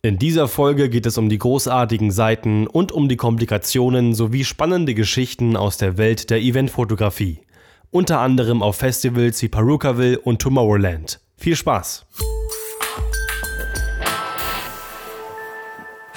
In dieser Folge geht es um die großartigen Seiten und um die Komplikationen sowie spannende Geschichten aus der Welt der Eventfotografie. Unter anderem auf Festivals wie Perukaville und Tomorrowland. Viel Spaß!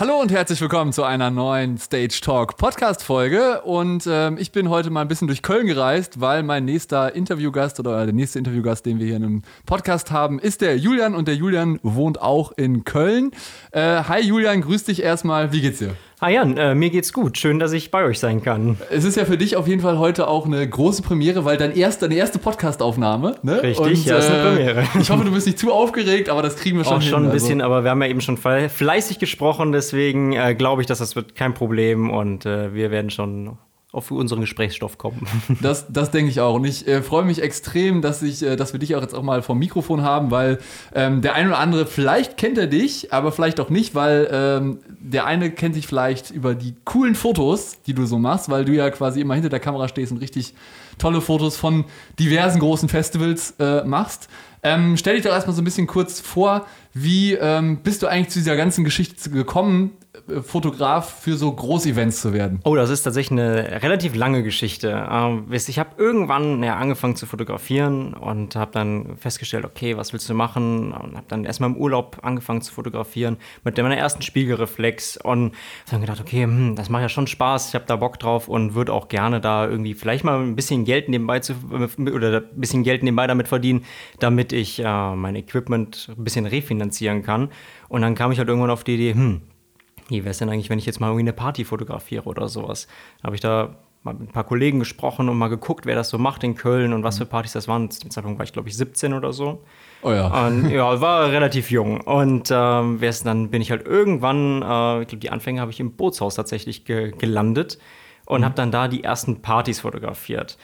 Hallo und herzlich willkommen zu einer neuen Stage Talk Podcast Folge. Und ähm, ich bin heute mal ein bisschen durch Köln gereist, weil mein nächster Interviewgast oder der nächste Interviewgast, den wir hier in einem Podcast haben, ist der Julian. Und der Julian wohnt auch in Köln. Äh, hi Julian, grüß dich erstmal. Wie geht's dir? Ah Jan, äh, mir geht's gut. Schön, dass ich bei euch sein kann. Es ist ja für dich auf jeden Fall heute auch eine große Premiere, weil dein erst, deine erste Podcast-Aufnahme. Ne? Richtig, Und, ja, ist eine äh, Premiere. ich hoffe, du bist nicht zu aufgeregt, aber das kriegen wir schon auch hin. schon ein also. bisschen, aber wir haben ja eben schon fleißig gesprochen, deswegen äh, glaube ich, dass das wird kein Problem und äh, wir werden schon auf unseren Gesprächsstoff kommen. Das, das denke ich auch. Und ich äh, freue mich extrem, dass, ich, äh, dass wir dich auch jetzt auch mal vom Mikrofon haben, weil ähm, der eine oder andere, vielleicht kennt er dich, aber vielleicht auch nicht, weil ähm, der eine kennt dich vielleicht über die coolen Fotos, die du so machst, weil du ja quasi immer hinter der Kamera stehst und richtig tolle Fotos von diversen großen Festivals äh, machst. Ähm, stell dich doch erstmal so ein bisschen kurz vor, wie ähm, bist du eigentlich zu dieser ganzen Geschichte gekommen, Fotograf für so Großevents zu werden? Oh, das ist tatsächlich eine relativ lange Geschichte. Ähm, ich habe irgendwann angefangen zu fotografieren und habe dann festgestellt, okay, was willst du machen? Und habe dann erstmal im Urlaub angefangen zu fotografieren mit meiner ersten Spiegelreflex und dann gedacht, okay, hm, das macht ja schon Spaß, ich habe da Bock drauf und würde auch gerne da irgendwie vielleicht mal ein bisschen Geld nebenbei zu oder ein bisschen Geld nebenbei damit verdienen, damit ich äh, mein Equipment ein bisschen refinanzieren kann. Und dann kam ich halt irgendwann auf die Idee, hm, wie wäre es denn eigentlich, wenn ich jetzt mal irgendwie eine Party fotografiere oder sowas? Habe ich da mal mit ein paar Kollegen gesprochen und mal geguckt, wer das so macht in Köln und was für Partys das waren. Zu dem Zeitpunkt war ich, glaube ich, 17 oder so. Oh ja. Und, ja, war relativ jung. Und ähm, dann bin ich halt irgendwann, äh, ich glaube, die Anfänge habe ich im Bootshaus tatsächlich ge gelandet und mhm. habe dann da die ersten Partys fotografiert.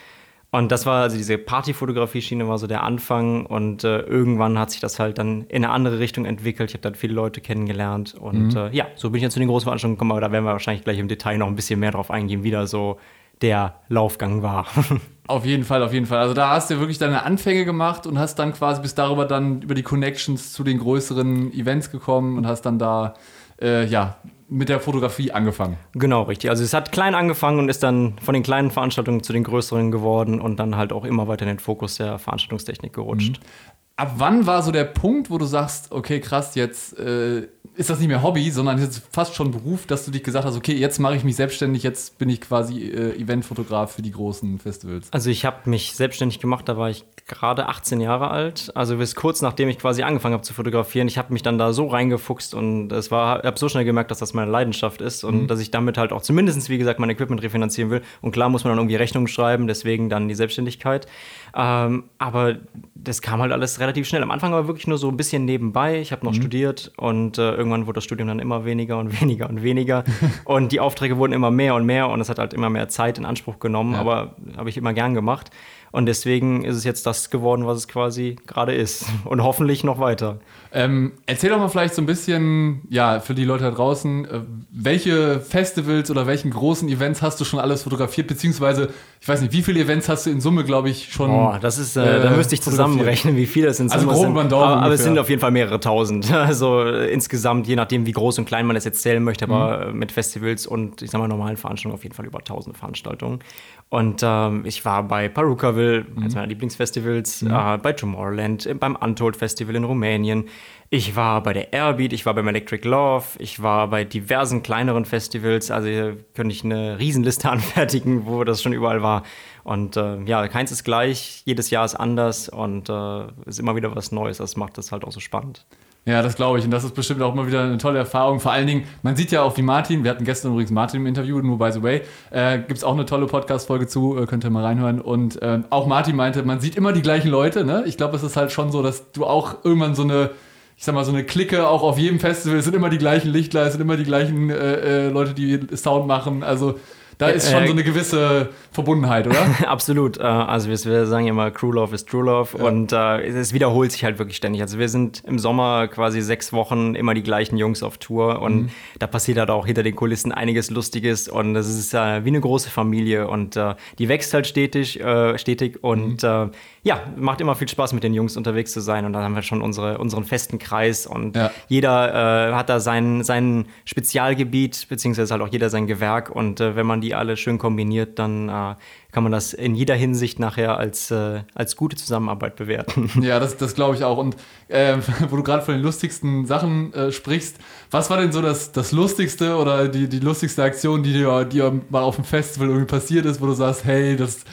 Und das war, also diese Partyfotografie-Schiene war so der Anfang und äh, irgendwann hat sich das halt dann in eine andere Richtung entwickelt. Ich habe dann viele Leute kennengelernt und mhm. äh, ja, so bin ich dann zu den großen Veranstaltungen gekommen, aber da werden wir wahrscheinlich gleich im Detail noch ein bisschen mehr drauf eingehen, wie da so der Laufgang war. Auf jeden Fall, auf jeden Fall. Also da hast du wirklich deine Anfänge gemacht und hast dann quasi bis darüber dann über die Connections zu den größeren Events gekommen und hast dann da äh, ja mit der Fotografie angefangen. Genau, richtig. Also es hat klein angefangen und ist dann von den kleinen Veranstaltungen zu den größeren geworden und dann halt auch immer weiter in den Fokus der Veranstaltungstechnik gerutscht. Mhm. Ab wann war so der Punkt, wo du sagst, okay, krass, jetzt äh, ist das nicht mehr Hobby, sondern jetzt fast schon Beruf, dass du dich gesagt hast, okay, jetzt mache ich mich selbstständig, jetzt bin ich quasi äh, Eventfotograf für die großen Festivals? Also ich habe mich selbstständig gemacht, da war ich gerade 18 Jahre alt, also bis kurz nachdem ich quasi angefangen habe zu fotografieren. Ich habe mich dann da so reingefuchst und es war, habe so schnell gemerkt, dass das meine Leidenschaft ist und mhm. dass ich damit halt auch zumindest, wie gesagt, mein Equipment refinanzieren will. Und klar muss man dann irgendwie Rechnungen schreiben, deswegen dann die Selbstständigkeit. Ähm, aber das kam halt alles relativ schnell. Am Anfang war wirklich nur so ein bisschen nebenbei. Ich habe noch mhm. studiert und äh, irgendwann wurde das Studium dann immer weniger und weniger und weniger. und die Aufträge wurden immer mehr und mehr und es hat halt immer mehr Zeit in Anspruch genommen, ja. aber habe ich immer gern gemacht. Und deswegen ist es jetzt das geworden, was es quasi gerade ist. Und hoffentlich noch weiter. Ähm, erzähl doch mal vielleicht so ein bisschen, ja, für die Leute da draußen, äh, welche Festivals oder welchen großen Events hast du schon alles fotografiert, beziehungsweise, ich weiß nicht, wie viele Events hast du in Summe, glaube ich, schon. Boah, das ist, äh, äh, da müsste ich zusammenrechnen, wie viele es in also Summe also grob sind. Daumen aber, aber es sind auf jeden Fall mehrere tausend. Also äh, insgesamt, je nachdem, wie groß und klein man das jetzt zählen möchte, aber mhm. mit Festivals und, ich sag mal, normalen Veranstaltungen auf jeden Fall über tausend Veranstaltungen. Und ähm, ich war bei Perukaville, mhm. eines meiner Lieblingsfestivals, mhm. äh, bei Tomorrowland, äh, beim Untold Festival in Rumänien. Ich war bei der Airbeat, ich war beim Electric Love, ich war bei diversen kleineren Festivals. Also hier könnte ich eine Riesenliste anfertigen, wo das schon überall war. Und äh, ja, keins ist gleich, jedes Jahr ist anders und äh, ist immer wieder was Neues. Das macht das halt auch so spannend. Ja, das glaube ich. Und das ist bestimmt auch immer wieder eine tolle Erfahrung. Vor allen Dingen, man sieht ja auch, wie Martin, wir hatten gestern übrigens Martin im Interview, nur by the way, äh, gibt es auch eine tolle Podcast-Folge zu, äh, könnt ihr mal reinhören. Und äh, auch Martin meinte, man sieht immer die gleichen Leute. Ne? Ich glaube, es ist halt schon so, dass du auch irgendwann so eine, ich sag mal, so eine Clique auch auf jedem Festival, es sind immer die gleichen Lichtler, es sind immer die gleichen äh, äh, Leute, die Sound machen. Also Da ist schon Äh, so eine gewisse Verbundenheit, oder? Absolut. Äh, Also wir, wir sagen immer, Crew Love ist True Love und äh, es, wiederholt sich halt wirklich ständig. Also wir sind im Sommer quasi sechs Wochen immer die gleichen Jungs auf Tour und Mhm. da passiert halt auch hinter den Kulissen einiges Lustiges und es ist äh, wie eine große Familie und äh, die wächst halt stetig, äh, stetig und Mhm. äh, ja, macht immer viel Spaß mit den Jungs unterwegs zu sein und dann haben wir schon unsere, unseren festen Kreis und Ja. jeder äh, hat da sein, sein Spezialgebiet, beziehungsweise halt auch jeder sein Gewerk. Und äh, wenn man die alle schön kombiniert, dann äh, kann man das in jeder Hinsicht nachher als, äh, als gute Zusammenarbeit bewerten. Ja, das, das glaube ich auch. Und ähm, wo du gerade von den lustigsten Sachen äh, sprichst, was war denn so das, das Lustigste oder die, die lustigste Aktion, die dir, die dir mal auf dem Festival irgendwie passiert ist, wo du sagst, hey, das.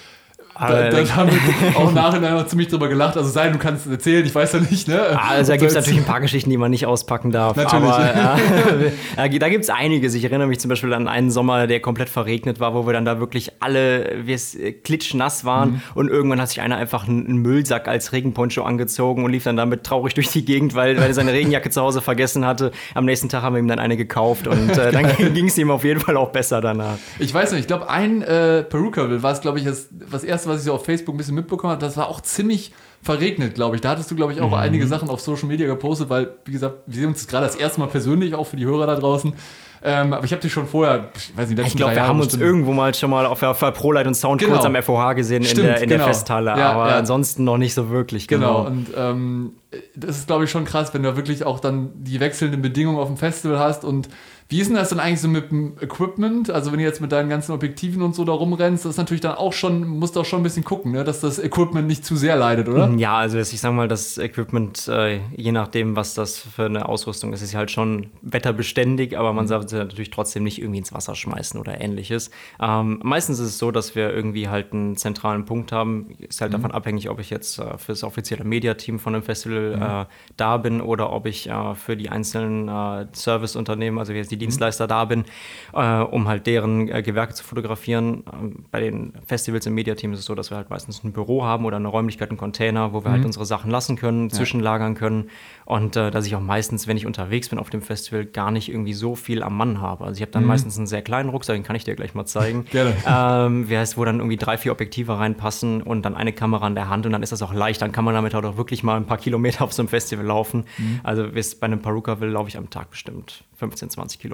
Da, da haben wir auch noch ziemlich drüber gelacht. Also sei du kannst es erzählen, ich weiß ja nicht, ne? Also da gibt es natürlich ein paar Geschichten, die man nicht auspacken darf. Natürlich. Aber äh, da gibt es einiges. Ich erinnere mich zum Beispiel an einen Sommer, der komplett verregnet war, wo wir dann da wirklich alle wir äh, klitschnass waren Mhm. und irgendwann hat sich einer einfach einen Müllsack als Regenponcho angezogen und lief dann damit traurig durch die Gegend, weil, weil er seine Regenjacke zu Hause vergessen hatte. Am nächsten Tag haben wir ihm dann eine gekauft und äh, dann ging es ihm auf jeden Fall auch besser danach. Ich weiß nicht, ich glaube, ein äh, Perukaville war es, glaube ich, das, das erste, was ich so auf Facebook ein bisschen mitbekommen habe. Das war auch ziemlich verregnet, glaube ich. Da hattest du, glaube ich, auch einige Sachen auf Social Media gepostet, weil, wie gesagt, wir sehen uns gerade das erste Mal persönlich, auch für die Hörer da draußen. Ähm, aber ich habe dich schon vorher, ich weiß nicht, letzten Ich glaube, wir Jahre haben uns irgendwo mal schon mal auf der, der ProLight und Sound Genau. kurz am FOH gesehen in Stimmt, der, in der genau. Festhalle, Ja, aber ja. ansonsten noch nicht so wirklich. Genau, Genau. und ähm, das ist, glaube ich, schon krass, wenn du wirklich auch dann die wechselnden Bedingungen auf dem Festival hast. Und wie ist denn das dann eigentlich so mit dem Equipment? Also, wenn du jetzt mit deinen ganzen Objektiven und so da rumrennst, das ist natürlich dann auch schon, musst du auch schon ein bisschen gucken, ne? dass das Equipment nicht zu sehr leidet, oder? Ja, also ich sag mal, das Equipment, äh, je nachdem, was das für eine Ausrüstung ist, ist halt schon wetterbeständig, aber Mhm. man sollte natürlich trotzdem nicht irgendwie ins Wasser schmeißen oder ähnliches. Ähm, meistens ist es so, dass wir irgendwie halt einen zentralen Punkt haben. Ist Mhm. halt davon abhängig, ob ich jetzt äh, für das offizielle Mediateam von einem Festival Mhm. äh, da bin oder ob ich äh, für die einzelnen Serviceunternehmen, also jetzt Mhm. Die Dienstleister da bin, äh, um halt deren äh, Gewerke zu fotografieren. Ähm, bei den Festivals im Mediateam ist es so, dass wir halt meistens ein Büro haben oder eine Räumlichkeit, einen Container, wo wir Mhm. halt unsere Sachen lassen können, zwischenlagern können. Und äh, dass ich auch meistens, wenn ich unterwegs bin auf dem Festival, gar nicht irgendwie so viel am Mann habe. Also ich habe dann meistens einen sehr kleinen Rucksack, den kann ich dir gleich mal zeigen. Mhm. Gerne. Ähm, wie heißt, wo dann irgendwie drei, vier Objektive reinpassen und dann eine Kamera in der Hand und dann ist das auch leicht. Dann kann man damit halt auch wirklich mal ein paar Kilometer auf so einem Festival laufen. Mhm. Also bis bei einem Perukaville laufe ich am Tag bestimmt 15, 20 Kilometer.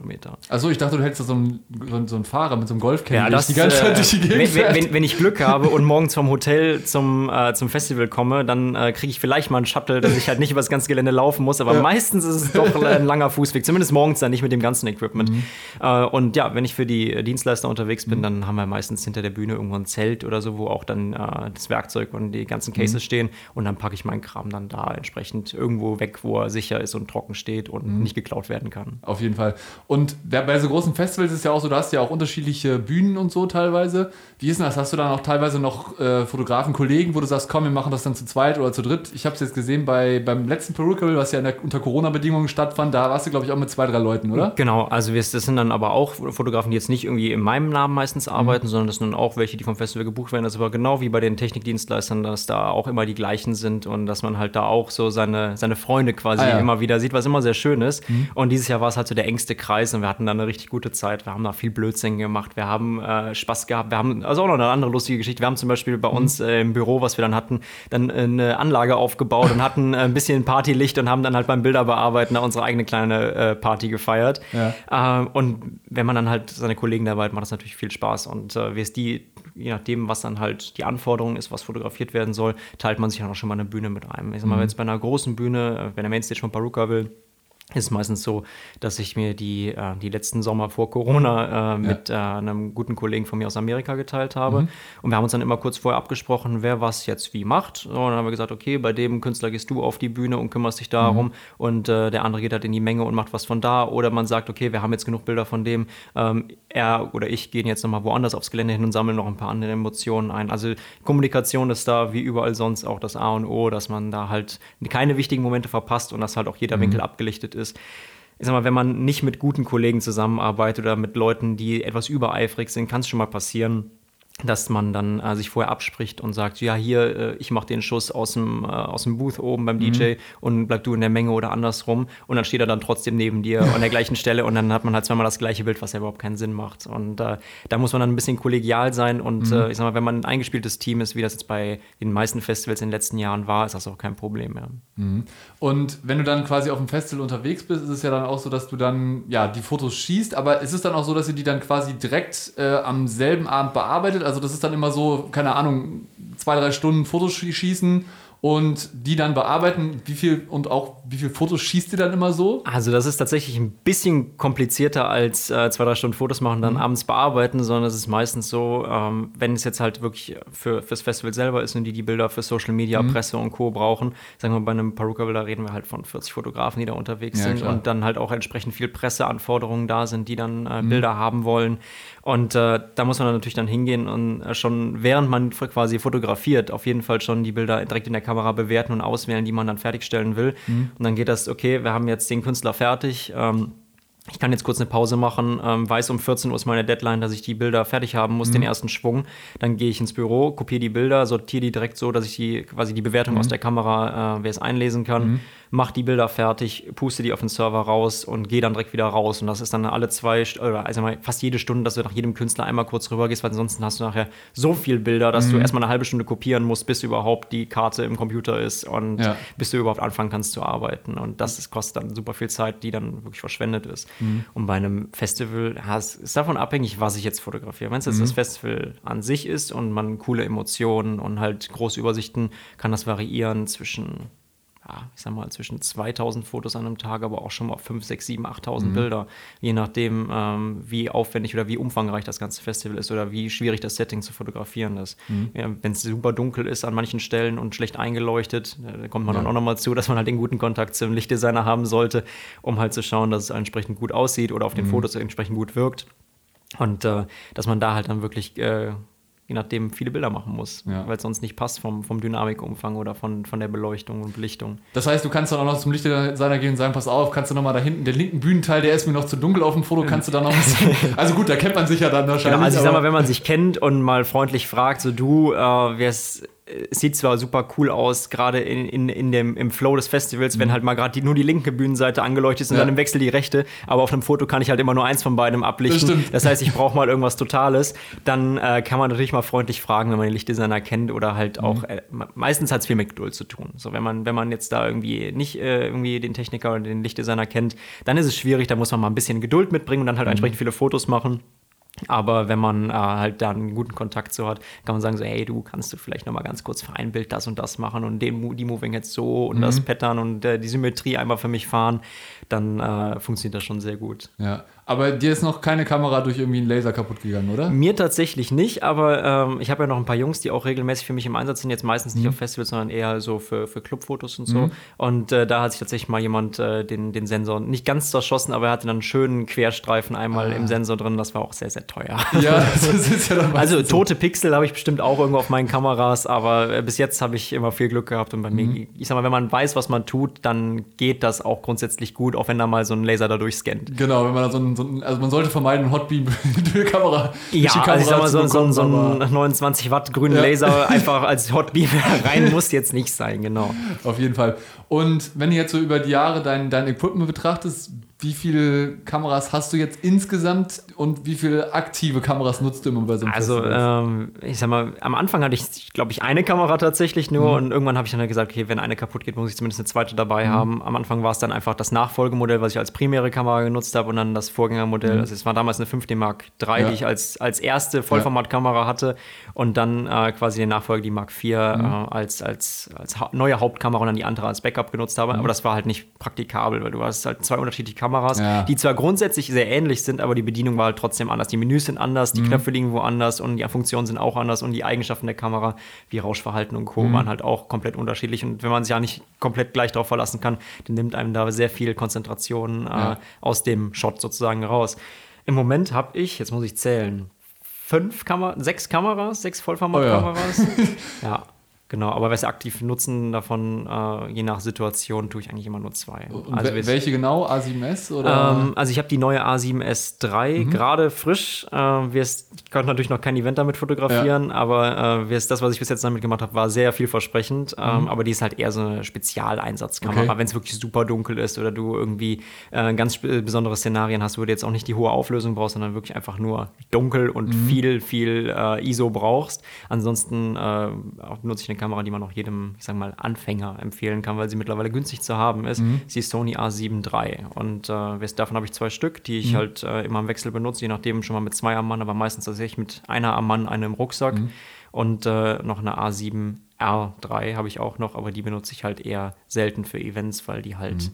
Achso, ich dachte, du hättest so einen, so einen, Fahrer mit so einem Golfcamp, der das, die ganze Zeit durch die äh, Gegend wenn, wenn, wenn ich Glück habe und morgens vom Hotel zum, äh, zum Festival komme, dann äh, kriege ich vielleicht mal einen Shuttle, dass ich halt nicht über das ganze Gelände laufen muss. Aber meistens ist es doch ein langer Fußweg, zumindest morgens dann nicht mit dem ganzen Equipment. Mhm. Äh, und ja, wenn ich für die Dienstleister unterwegs bin, dann haben wir meistens hinter der Bühne irgendwo ein Zelt oder so, wo auch dann äh, das Werkzeug und die ganzen Cases Mhm. stehen. Und dann packe ich meinen Kram dann da entsprechend irgendwo weg, wo er sicher ist und trocken steht und Mhm. nicht geklaut werden kann. Auf jeden Fall. Und bei so großen Festivals ist es ja auch so, du hast ja auch unterschiedliche Bühnen und so teilweise. Wie ist denn das? Hast du dann auch teilweise noch äh, Fotografen, Kollegen, wo du sagst, komm, wir machen das dann zu zweit oder zu dritt? Ich habe es jetzt gesehen bei, beim letzten Perukaville, was ja der, unter Corona-Bedingungen stattfand, da warst du, glaube ich, auch mit zwei, drei Leuten, oder? Genau, also wir, das sind dann aber auch Fotografen, die jetzt nicht irgendwie in meinem Namen meistens Mhm. arbeiten, sondern das sind dann auch welche, die vom Festival gebucht werden. Das war genau wie bei den Technikdienstleistern, dass da auch immer die gleichen sind und dass man halt da auch so seine, seine Freunde quasi Ah, ja. Mhm. immer wieder sieht, was immer sehr schön ist. Und dieses Jahr war es halt so der engste Kreis und wir hatten da eine richtig gute Zeit. Wir haben da viel Blödsinn gemacht, wir haben äh, Spaß gehabt, wir haben, also auch noch eine andere lustige Geschichte. Wir haben zum Beispiel bei uns Mhm. äh, im Büro, was wir dann hatten, dann äh, eine Anlage aufgebaut und hatten äh, ein bisschen Partylicht und haben dann halt beim Bilderbearbeiten unsere eigene kleine äh, Party gefeiert. Ähm, und wenn man dann halt seine Kollegen dabei hat, macht das natürlich viel Spaß. Und äh, wie es die, je nachdem, was dann halt die Anforderung ist, was fotografiert werden soll, teilt man sich dann auch schon mal eine Bühne mit einem. Ich sag mal, wenn jetzt bei einer großen Bühne, wenn der Mainstage von Paruka will, ist meistens so, dass ich mir die, äh, die letzten Sommer vor Corona äh, mit äh, einem guten Kollegen von mir aus Amerika geteilt habe. Und wir haben uns dann immer kurz vorher abgesprochen, wer was jetzt wie macht. Und dann haben wir gesagt, okay, bei dem Künstler gehst du auf die Bühne und kümmerst dich darum und äh, der andere geht halt in die Menge und macht was von da. Oder man sagt, okay, wir haben jetzt genug Bilder von dem, ähm, er oder ich gehen jetzt nochmal woanders aufs Gelände hin und sammeln noch ein paar andere Emotionen ein. Also Kommunikation ist da wie überall sonst auch das A und O, dass man da halt keine wichtigen Momente verpasst und dass halt auch jeder Winkel abgelichtet ist. Ich sag mal, wenn man nicht mit guten Kollegen zusammenarbeitet oder mit Leuten, die etwas übereifrig sind, kann es schon mal passieren, dass man dann äh, sich vorher abspricht und sagt, ja, hier, äh, ich mache den Schuss aus dem, äh, aus dem Booth oben beim Mhm. DJ und bleib du in der Menge oder andersrum. Und dann steht er dann trotzdem neben dir an der gleichen Stelle und dann hat man halt zweimal das gleiche Bild, was ja überhaupt keinen Sinn macht. Und äh, da muss man dann ein bisschen kollegial sein und Mhm. äh, ich sag mal, wenn man ein eingespieltes Team ist, wie das jetzt bei den meisten Festivals in den letzten Jahren war, ist das auch kein Problem mehr. Und wenn du dann quasi auf dem Festival unterwegs bist, ist es ja dann auch so, dass du dann ja die Fotos schießt, aber ist es dann auch so, dass ihr die dann quasi direkt äh, am selben Abend bearbeitet? Also das ist dann immer so, keine Ahnung, zwei, drei Stunden Fotos schie- schießen und die dann bearbeiten. Wie viel und auch wie viel Fotos schießt ihr dann immer so? Also das ist tatsächlich ein bisschen komplizierter als äh, zwei, drei Stunden Fotos machen, dann abends bearbeiten, sondern es ist meistens so, ähm, wenn es jetzt halt wirklich für, fürs Festival selber ist und die die Bilder für Social Media, Presse und Co. brauchen, sagen wir bei einem Perukaville, da reden wir halt von 40 Fotografen, die da unterwegs Ja, sind klar. und dann halt auch entsprechend viel Presseanforderungen da sind, die dann äh, Bilder haben wollen. Und äh, da muss man dann natürlich dann hingehen und äh, schon während man quasi fotografiert, auf jeden Fall schon die Bilder direkt in der Kamera bewerten und auswählen, die man dann fertigstellen will. Und dann geht das, okay, wir haben jetzt den Künstler fertig. Ähm, ich kann jetzt kurz eine Pause machen, ähm, weiß um 14 Uhr ist meine Deadline, dass ich die Bilder fertig haben muss, den ersten Schwung. Dann gehe ich ins Büro, kopiere die Bilder, sortiere die direkt so, dass ich die quasi die Bewertung aus der Kamera, äh, wer es einlesen kann, mache die Bilder fertig, puste die auf den Server raus und gehe dann direkt wieder raus. Und das ist dann alle zwei, oder also fast jede Stunde, dass du nach jedem Künstler einmal kurz rüber gehst, weil ansonsten hast du nachher so viel Bilder, dass du erstmal eine halbe Stunde kopieren musst, bis überhaupt die Karte im Computer ist und Ja. bis du überhaupt anfangen kannst zu arbeiten. Und das ist, kostet dann super viel Zeit, die dann wirklich verschwendet ist. Und bei einem Festival ja, es ist davon abhängig, was ich jetzt fotografiere. Wenn es jetzt das Festival an sich ist und man coole Emotionen und halt große Übersichten, kann das variieren zwischen ja, ich sag mal, zwischen 2000 Fotos an einem Tag, aber auch schon mal 5, 6, 7, 8000 Bilder. Je nachdem, ähm, wie aufwendig oder wie umfangreich das ganze Festival ist oder wie schwierig das Setting zu fotografieren ist. Ja, Wenn es super dunkel ist an manchen Stellen und schlecht eingeleuchtet, äh, da kommt man dann auch nochmal zu, dass man halt den guten Kontakt zum Lichtdesigner haben sollte, um halt zu schauen, dass es entsprechend gut aussieht oder auf den Fotos entsprechend gut wirkt. Und äh, dass man da halt dann wirklich, äh, je nachdem, viele Bilder machen muss, Ja. weil es sonst nicht passt vom, vom Dynamikumfang oder von, von der Beleuchtung und Belichtung. Das heißt, du kannst dann auch noch zum Lichtdesigner gehen und sagen, pass auf, kannst du noch mal da hinten, den linken Bühnenteil, der ist mir noch zu dunkel auf dem Foto, kannst du da noch bisschen... Also gut, da kennt man sich ja dann wahrscheinlich. Genau, also ich sag mal, wenn man sich kennt und mal freundlich fragt, so du, äh, es sieht zwar super cool aus, gerade in, in, in dem, im Flow des Festivals, wenn halt mal gerade nur die linke Bühnenseite angeleuchtet ist und Mhm. Ja. dann im Wechsel die rechte, aber auf einem Foto kann ich halt immer nur eins von beidem ablichten. Das. Das heißt, ich brauche mal irgendwas Totales. Dann äh, kann man natürlich mal freundlich fragen, wenn man den Lichtdesigner kennt oder halt Mhm. auch, äh, me- meistens hat es viel mit Geduld zu tun. So, wenn man, wenn man jetzt da irgendwie nicht äh, irgendwie den Techniker oder den Lichtdesigner kennt, dann ist es schwierig, da muss man mal ein bisschen Geduld mitbringen und dann halt Mhm. entsprechend viele Fotos machen. Aber wenn man äh, halt da einen guten Kontakt zu hat, kann man sagen so, hey, du kannst du vielleicht noch mal ganz kurz für ein Bild das und das machen und den, die Moving jetzt so und Mhm. das Pattern und äh, die Symmetrie einmal für mich fahren, dann äh, funktioniert das schon sehr gut. Ja, aber dir ist noch keine Kamera durch irgendwie einen Laser kaputt gegangen, oder? Mir tatsächlich nicht, aber ähm, ich habe ja noch ein paar Jungs, die auch regelmäßig für mich im Einsatz sind, jetzt meistens nicht auf Festivals, sondern eher so für, für Clubfotos und so. Und äh, da hat sich tatsächlich mal jemand äh, den, den Sensor nicht ganz zerschossen, aber er hatte dann einen schönen Querstreifen einmal im Sensor drin, das war auch sehr, sehr teuer. Ja, das ist ja dann Also tote Pixel habe ich bestimmt auch irgendwo auf meinen Kameras, aber äh, bis jetzt habe ich immer viel Glück gehabt und bei mir, ich sag mal, wenn man weiß, was man tut, dann geht das auch grundsätzlich gut, auch wenn da mal so ein Laser da durchscannt. Genau, wenn man da so ein, so ein also man sollte vermeiden, eine Hotbeam-Kamera Ja, also ich sag mal, so, so, so ein 29 Watt grünen Ja. Laser einfach als Hotbeam rein muss jetzt nicht sein, genau. Auf jeden Fall. Und wenn du jetzt so über die Jahre dein, dein Equipment betrachtest, wie viele Kameras hast du jetzt insgesamt und wie viele aktive Kameras nutzt du immer bei so einem Also, ähm, ich sag mal, am Anfang hatte ich, glaube ich, eine Kamera tatsächlich nur und irgendwann habe ich dann halt gesagt, okay, wenn eine kaputt geht, muss ich zumindest eine zweite dabei haben. Am Anfang war es dann einfach das Nachfolgemodell, was ich als primäre Kamera genutzt habe und dann das Vorgängermodell. Also, es war damals eine 5D Mark III, Ja. die ich als, als erste Vollformatkamera hatte und dann äh, quasi die Nachfolge, die Mark IV, äh, als, als, als neue Hauptkamera und dann die andere als Backup genutzt habe. Aber das war halt nicht praktikabel, weil du hast halt zwei unterschiedliche Kameras, Ja. die zwar grundsätzlich sehr ähnlich sind, aber die Bedienung war halt trotzdem anders. Die Menüs sind anders, die Knöpfe liegen woanders und die Funktionen sind auch anders und die Eigenschaften der Kamera, wie Rauschverhalten und Co. waren halt auch komplett unterschiedlich. Und wenn man sich ja nicht komplett gleich darauf verlassen kann, dann nimmt einem da sehr viel Konzentration äh, Ja. aus dem Shot sozusagen raus. Im Moment habe ich, jetzt muss ich zählen, fünf Kameras, sechs Kameras, sechs Vollformatkameras. ja. Genau, aber was aktiv nutzen davon, äh, je nach Situation, tue ich eigentlich immer nur zwei. Und also, wel- welche genau? A7S oder? ähm, also ich habe die neue A7S III gerade frisch. Äh, wir's- ich konnte natürlich noch kein Event damit fotografieren, aber äh, das, was ich bis jetzt damit gemacht habe, war sehr vielversprechend. Ähm, aber die ist halt eher so eine Spezialeinsatzkamera, Okay. wenn es wirklich super dunkel ist oder du irgendwie äh, ganz spe- besondere Szenarien hast, wo du jetzt auch nicht die hohe Auflösung brauchst, sondern wirklich einfach nur dunkel und viel, viel äh, ISO brauchst. Ansonsten äh, nutze ich eine Kamera, die man auch jedem, ich sag mal, Anfänger empfehlen kann, weil sie mittlerweile günstig zu haben ist. Sie ist Sony A7 III. Und äh, davon habe ich zwei Stück, die ich halt äh, immer im Wechsel benutze, je nachdem schon mal mit zwei am Mann, aber meistens tatsächlich mit einer am Mann, eine im Rucksack. Und äh, noch eine A7 R3 habe ich auch noch, aber die benutze ich halt eher selten für Events, weil die halt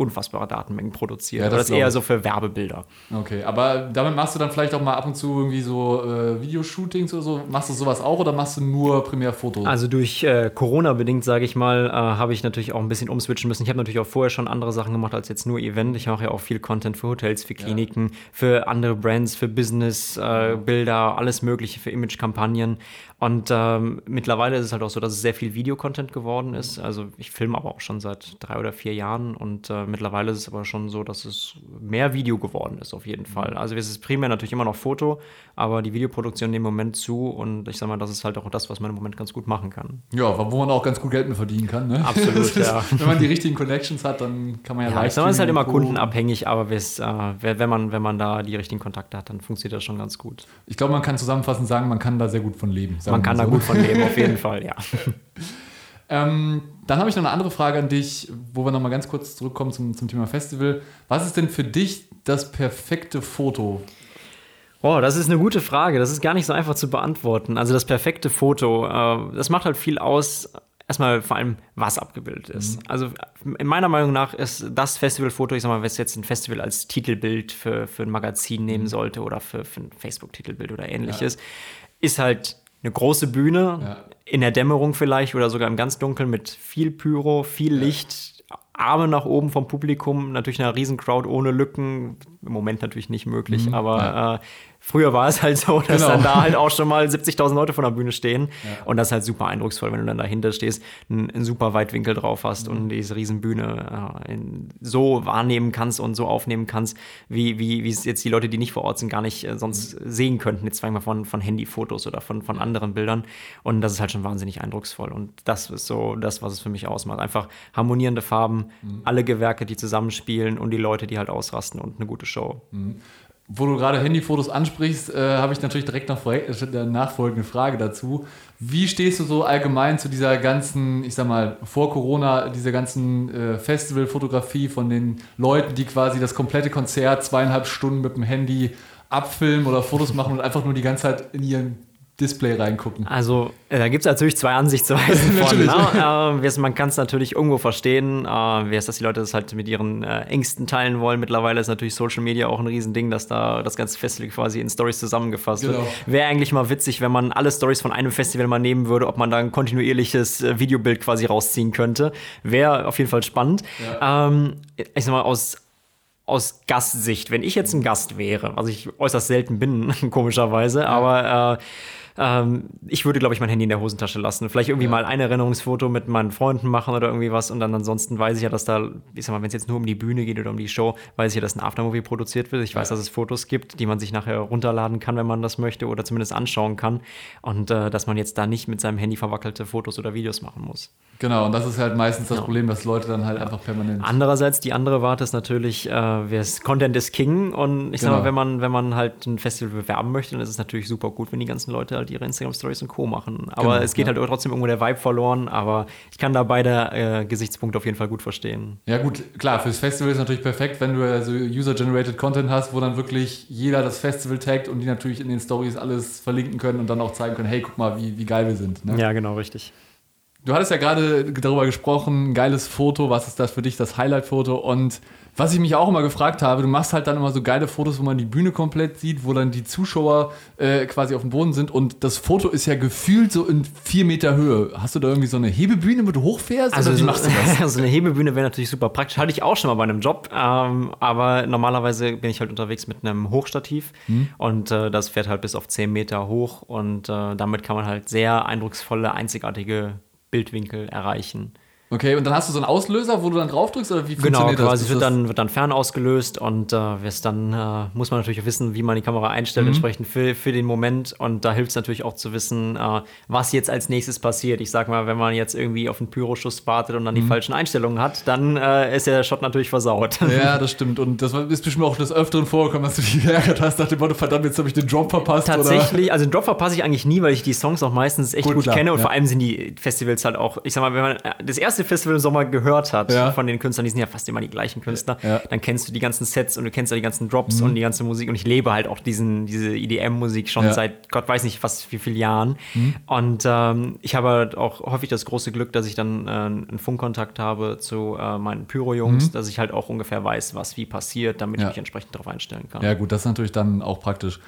unfassbare Datenmengen produziert. Ja, das das ist eher so für Werbebilder. Okay, aber damit machst du dann vielleicht auch mal ab und zu irgendwie so äh, Videoshootings oder so. Machst du sowas auch oder machst du nur Primärfoto? Also durch äh, Corona bedingt, sage ich mal, äh, habe ich natürlich auch ein bisschen umswitchen müssen. Ich habe natürlich auch vorher schon andere Sachen gemacht als jetzt nur Event. Ich mache ja auch viel Content für Hotels, für Kliniken, für andere Brands, für Business, äh, Bilder, alles Mögliche, für Image-Kampagnen. Und ähm, mittlerweile ist es halt auch so, dass es sehr viel Videocontent geworden ist. Also ich filme aber auch schon seit drei oder vier Jahren und äh, mittlerweile ist es aber schon so, dass es mehr Video geworden ist auf jeden Fall. Also es ist primär natürlich immer noch Foto, aber die Videoproduktion nimmt im Moment zu und ich sag mal, das ist halt auch das, was man im Moment ganz gut machen kann. ja, wo man auch ganz gut Geld mit verdienen kann. Ne? Absolut, ist, ja. Wenn man die richtigen Connections hat, dann kann man ja, Ja, mal, es ist halt immer kundenabhängig, aber äh, wenn man, wenn man da die richtigen Kontakte hat, dann funktioniert das schon ganz gut. Ich glaube, man kann zusammenfassend sagen, man kann da sehr gut von leben. Man kann mal da so. gut von leben, auf jeden Fall, ja. Ähm, dann habe ich noch eine andere Frage an dich, wo wir nochmal ganz kurz zurückkommen zum, zum Thema Festival. Was ist denn für dich das perfekte Foto? Oh, das ist eine gute Frage. Das ist gar nicht so einfach zu beantworten. Also das perfekte Foto, äh, das macht halt viel aus. Erstmal vor allem, was abgebildet ist. Also in meiner Meinung nach ist das Festivalfoto, ich sag mal, wenn es jetzt ein Festival als Titelbild für, für ein Magazin nehmen sollte oder für, für ein Facebook-Titelbild oder ähnliches, ist halt eine große Bühne, Ja. in der Dämmerung vielleicht oder sogar im ganz Dunkeln mit viel Pyro, viel Licht, Arme nach oben vom Publikum, natürlich eine riesen Crowd ohne Lücken. Im Moment natürlich nicht möglich, aber ja. äh, früher war es halt so, dass Genau. dann da halt auch schon mal 70.000 Leute vor der Bühne stehen. Und das ist halt super eindrucksvoll, wenn du dann dahinter stehst, einen, einen super Weitwinkel drauf hast und diese riesen Bühne äh, in, so wahrnehmen kannst und so aufnehmen kannst, wie, wie, wie es jetzt die Leute, die nicht vor Ort sind, gar nicht äh, sonst sehen könnten. Jetzt zweimal von, von Handyfotos oder von, von anderen Bildern. Und das ist halt schon wahnsinnig eindrucksvoll. Und das ist so das, was es für mich ausmacht. Einfach harmonierende Farben, alle Gewerke, die zusammenspielen und die Leute, die halt ausrasten und eine gute Show. Wo du gerade Handyfotos ansprichst, äh, habe ich natürlich direkt noch äh, eine nachfolgende Frage dazu. Wie stehst du so allgemein zu dieser ganzen, ich sag mal, vor Corona, dieser ganzen äh, Festivalfotografie von den Leuten, die quasi das komplette Konzert zweieinhalb Stunden mit dem Handy abfilmen oder Fotos machen und einfach nur die ganze Zeit in ihren Display reingucken? Also, äh, da gibt es natürlich zwei Ansichtsweisen von. Ne? äh, man kann es natürlich irgendwo verstehen, äh, wie es, dass die Leute das halt mit ihren äh, Ängsten teilen wollen. Mittlerweile ist natürlich Social Media auch ein Riesending, dass da das ganze Festival quasi in Stories zusammengefasst Genau. wird. Wäre eigentlich mal witzig, wenn man alle Stories von einem Festival mal nehmen würde, ob man da ein kontinuierliches äh, Videobild quasi rausziehen könnte. Wäre auf jeden Fall spannend. Ähm, ich sag mal, aus aus Gastsicht, wenn ich jetzt ein Gast wäre, was ich äußerst selten bin, komischerweise, aber äh, ähm, ich würde, glaube ich, mein Handy in der Hosentasche lassen. Vielleicht irgendwie mal ein Erinnerungsfoto mit meinen Freunden machen oder irgendwie was und dann ansonsten weiß ich ja, dass da, ich sag mal, wenn es jetzt nur um die Bühne geht oder um die Show, weiß ich ja, dass ein Aftermovie produziert wird. Ich weiß, dass es Fotos gibt, die man sich nachher runterladen kann, wenn man das möchte oder zumindest anschauen kann und äh, dass man jetzt da nicht mit seinem Handy verwackelte Fotos oder Videos machen muss. Genau, und das ist halt meistens das Problem, dass Leute dann halt einfach permanent. Andererseits, die andere Warte ist natürlich, äh, Content ist King und ich sag Genau. mal, wenn man, wenn man halt ein Festival bewerben möchte, dann ist es natürlich super gut, wenn die ganzen Leute halt ihre Instagram-Stories und Co. machen. Aber Genau, es geht ja. halt auch trotzdem irgendwo der Vibe verloren, aber ich kann da beide äh, Gesichtspunkte auf jeden Fall gut verstehen. Ja gut, klar, fürs Festival ist natürlich perfekt, wenn du also User-Generated Content hast, wo dann wirklich jeder das Festival taggt und die natürlich in den Stories alles verlinken können und dann auch zeigen können, hey, guck mal, wie, wie geil wir sind. Ne? Ja, genau, richtig. Du hattest ja gerade darüber gesprochen, geiles Foto, was ist das für dich, das Highlight-Foto und was ich mich auch immer gefragt habe, du machst halt dann immer so geile Fotos, wo man die Bühne komplett sieht, wo dann die Zuschauer äh, quasi auf dem Boden sind und das Foto ist ja gefühlt so in vier Meter Höhe. Hast du da irgendwie so eine Hebebühne, wo du hochfährst Also so, machst du das? so eine Hebebühne wäre natürlich super praktisch. Hatte ich auch schon mal bei einem Job. Ähm, aber normalerweise bin ich halt unterwegs mit einem Hochstativ. Und äh, das fährt halt bis auf 10 Meter hoch. Und äh, damit kann man halt sehr eindrucksvolle, einzigartige Bildwinkel erreichen. Okay, und dann hast du so einen Auslöser, wo du dann drauf drückst oder wie Genau, funktioniert quasi das? wird Ist das- dann, wird dann fern ausgelöst und äh, dann äh, muss man natürlich wissen, wie man die Kamera einstellt, Mhm. entsprechend für, für den Moment. Und da hilft es natürlich auch zu wissen, äh, was jetzt als nächstes passiert. Ich sag mal, wenn man jetzt irgendwie auf einen Pyroschuss wartet und dann Mhm. die falschen Einstellungen hat, dann äh, ist der Shot natürlich versaut. Ja, das stimmt. Und das ist bestimmt auch des Öfteren vorgekommen, dass du dich geärgert hast, nach dem Motto, verdammt, jetzt habe ich den Drop verpasst. Tatsächlich, also den Drop verpasse ich eigentlich nie, weil ich die Songs auch meistens echt Gut, gut, klar, kenne und ja. vor allem sind die Festivals halt auch, ich sag mal, wenn man äh, das erste Festival im Sommer gehört hat Ja. von den Künstlern, die sind ja fast immer die gleichen Künstler, Ja. Mhm. dann kennst du die ganzen Sets und du kennst ja die ganzen Drops und die ganze Musik und ich lebe halt auch diesen, diese EDM-Musik schon Ja. Mhm. seit Gott weiß nicht fast wie vielen Jahren. Und ähm, ich habe halt auch häufig das große Glück, dass ich dann äh, einen Funkkontakt habe zu äh, meinen Pyro-Jungs, dass ich halt auch ungefähr weiß, was wie passiert, damit Mhm. Ich mich entsprechend darauf einstellen kann. Ja, gut, das ist natürlich dann auch praktisch.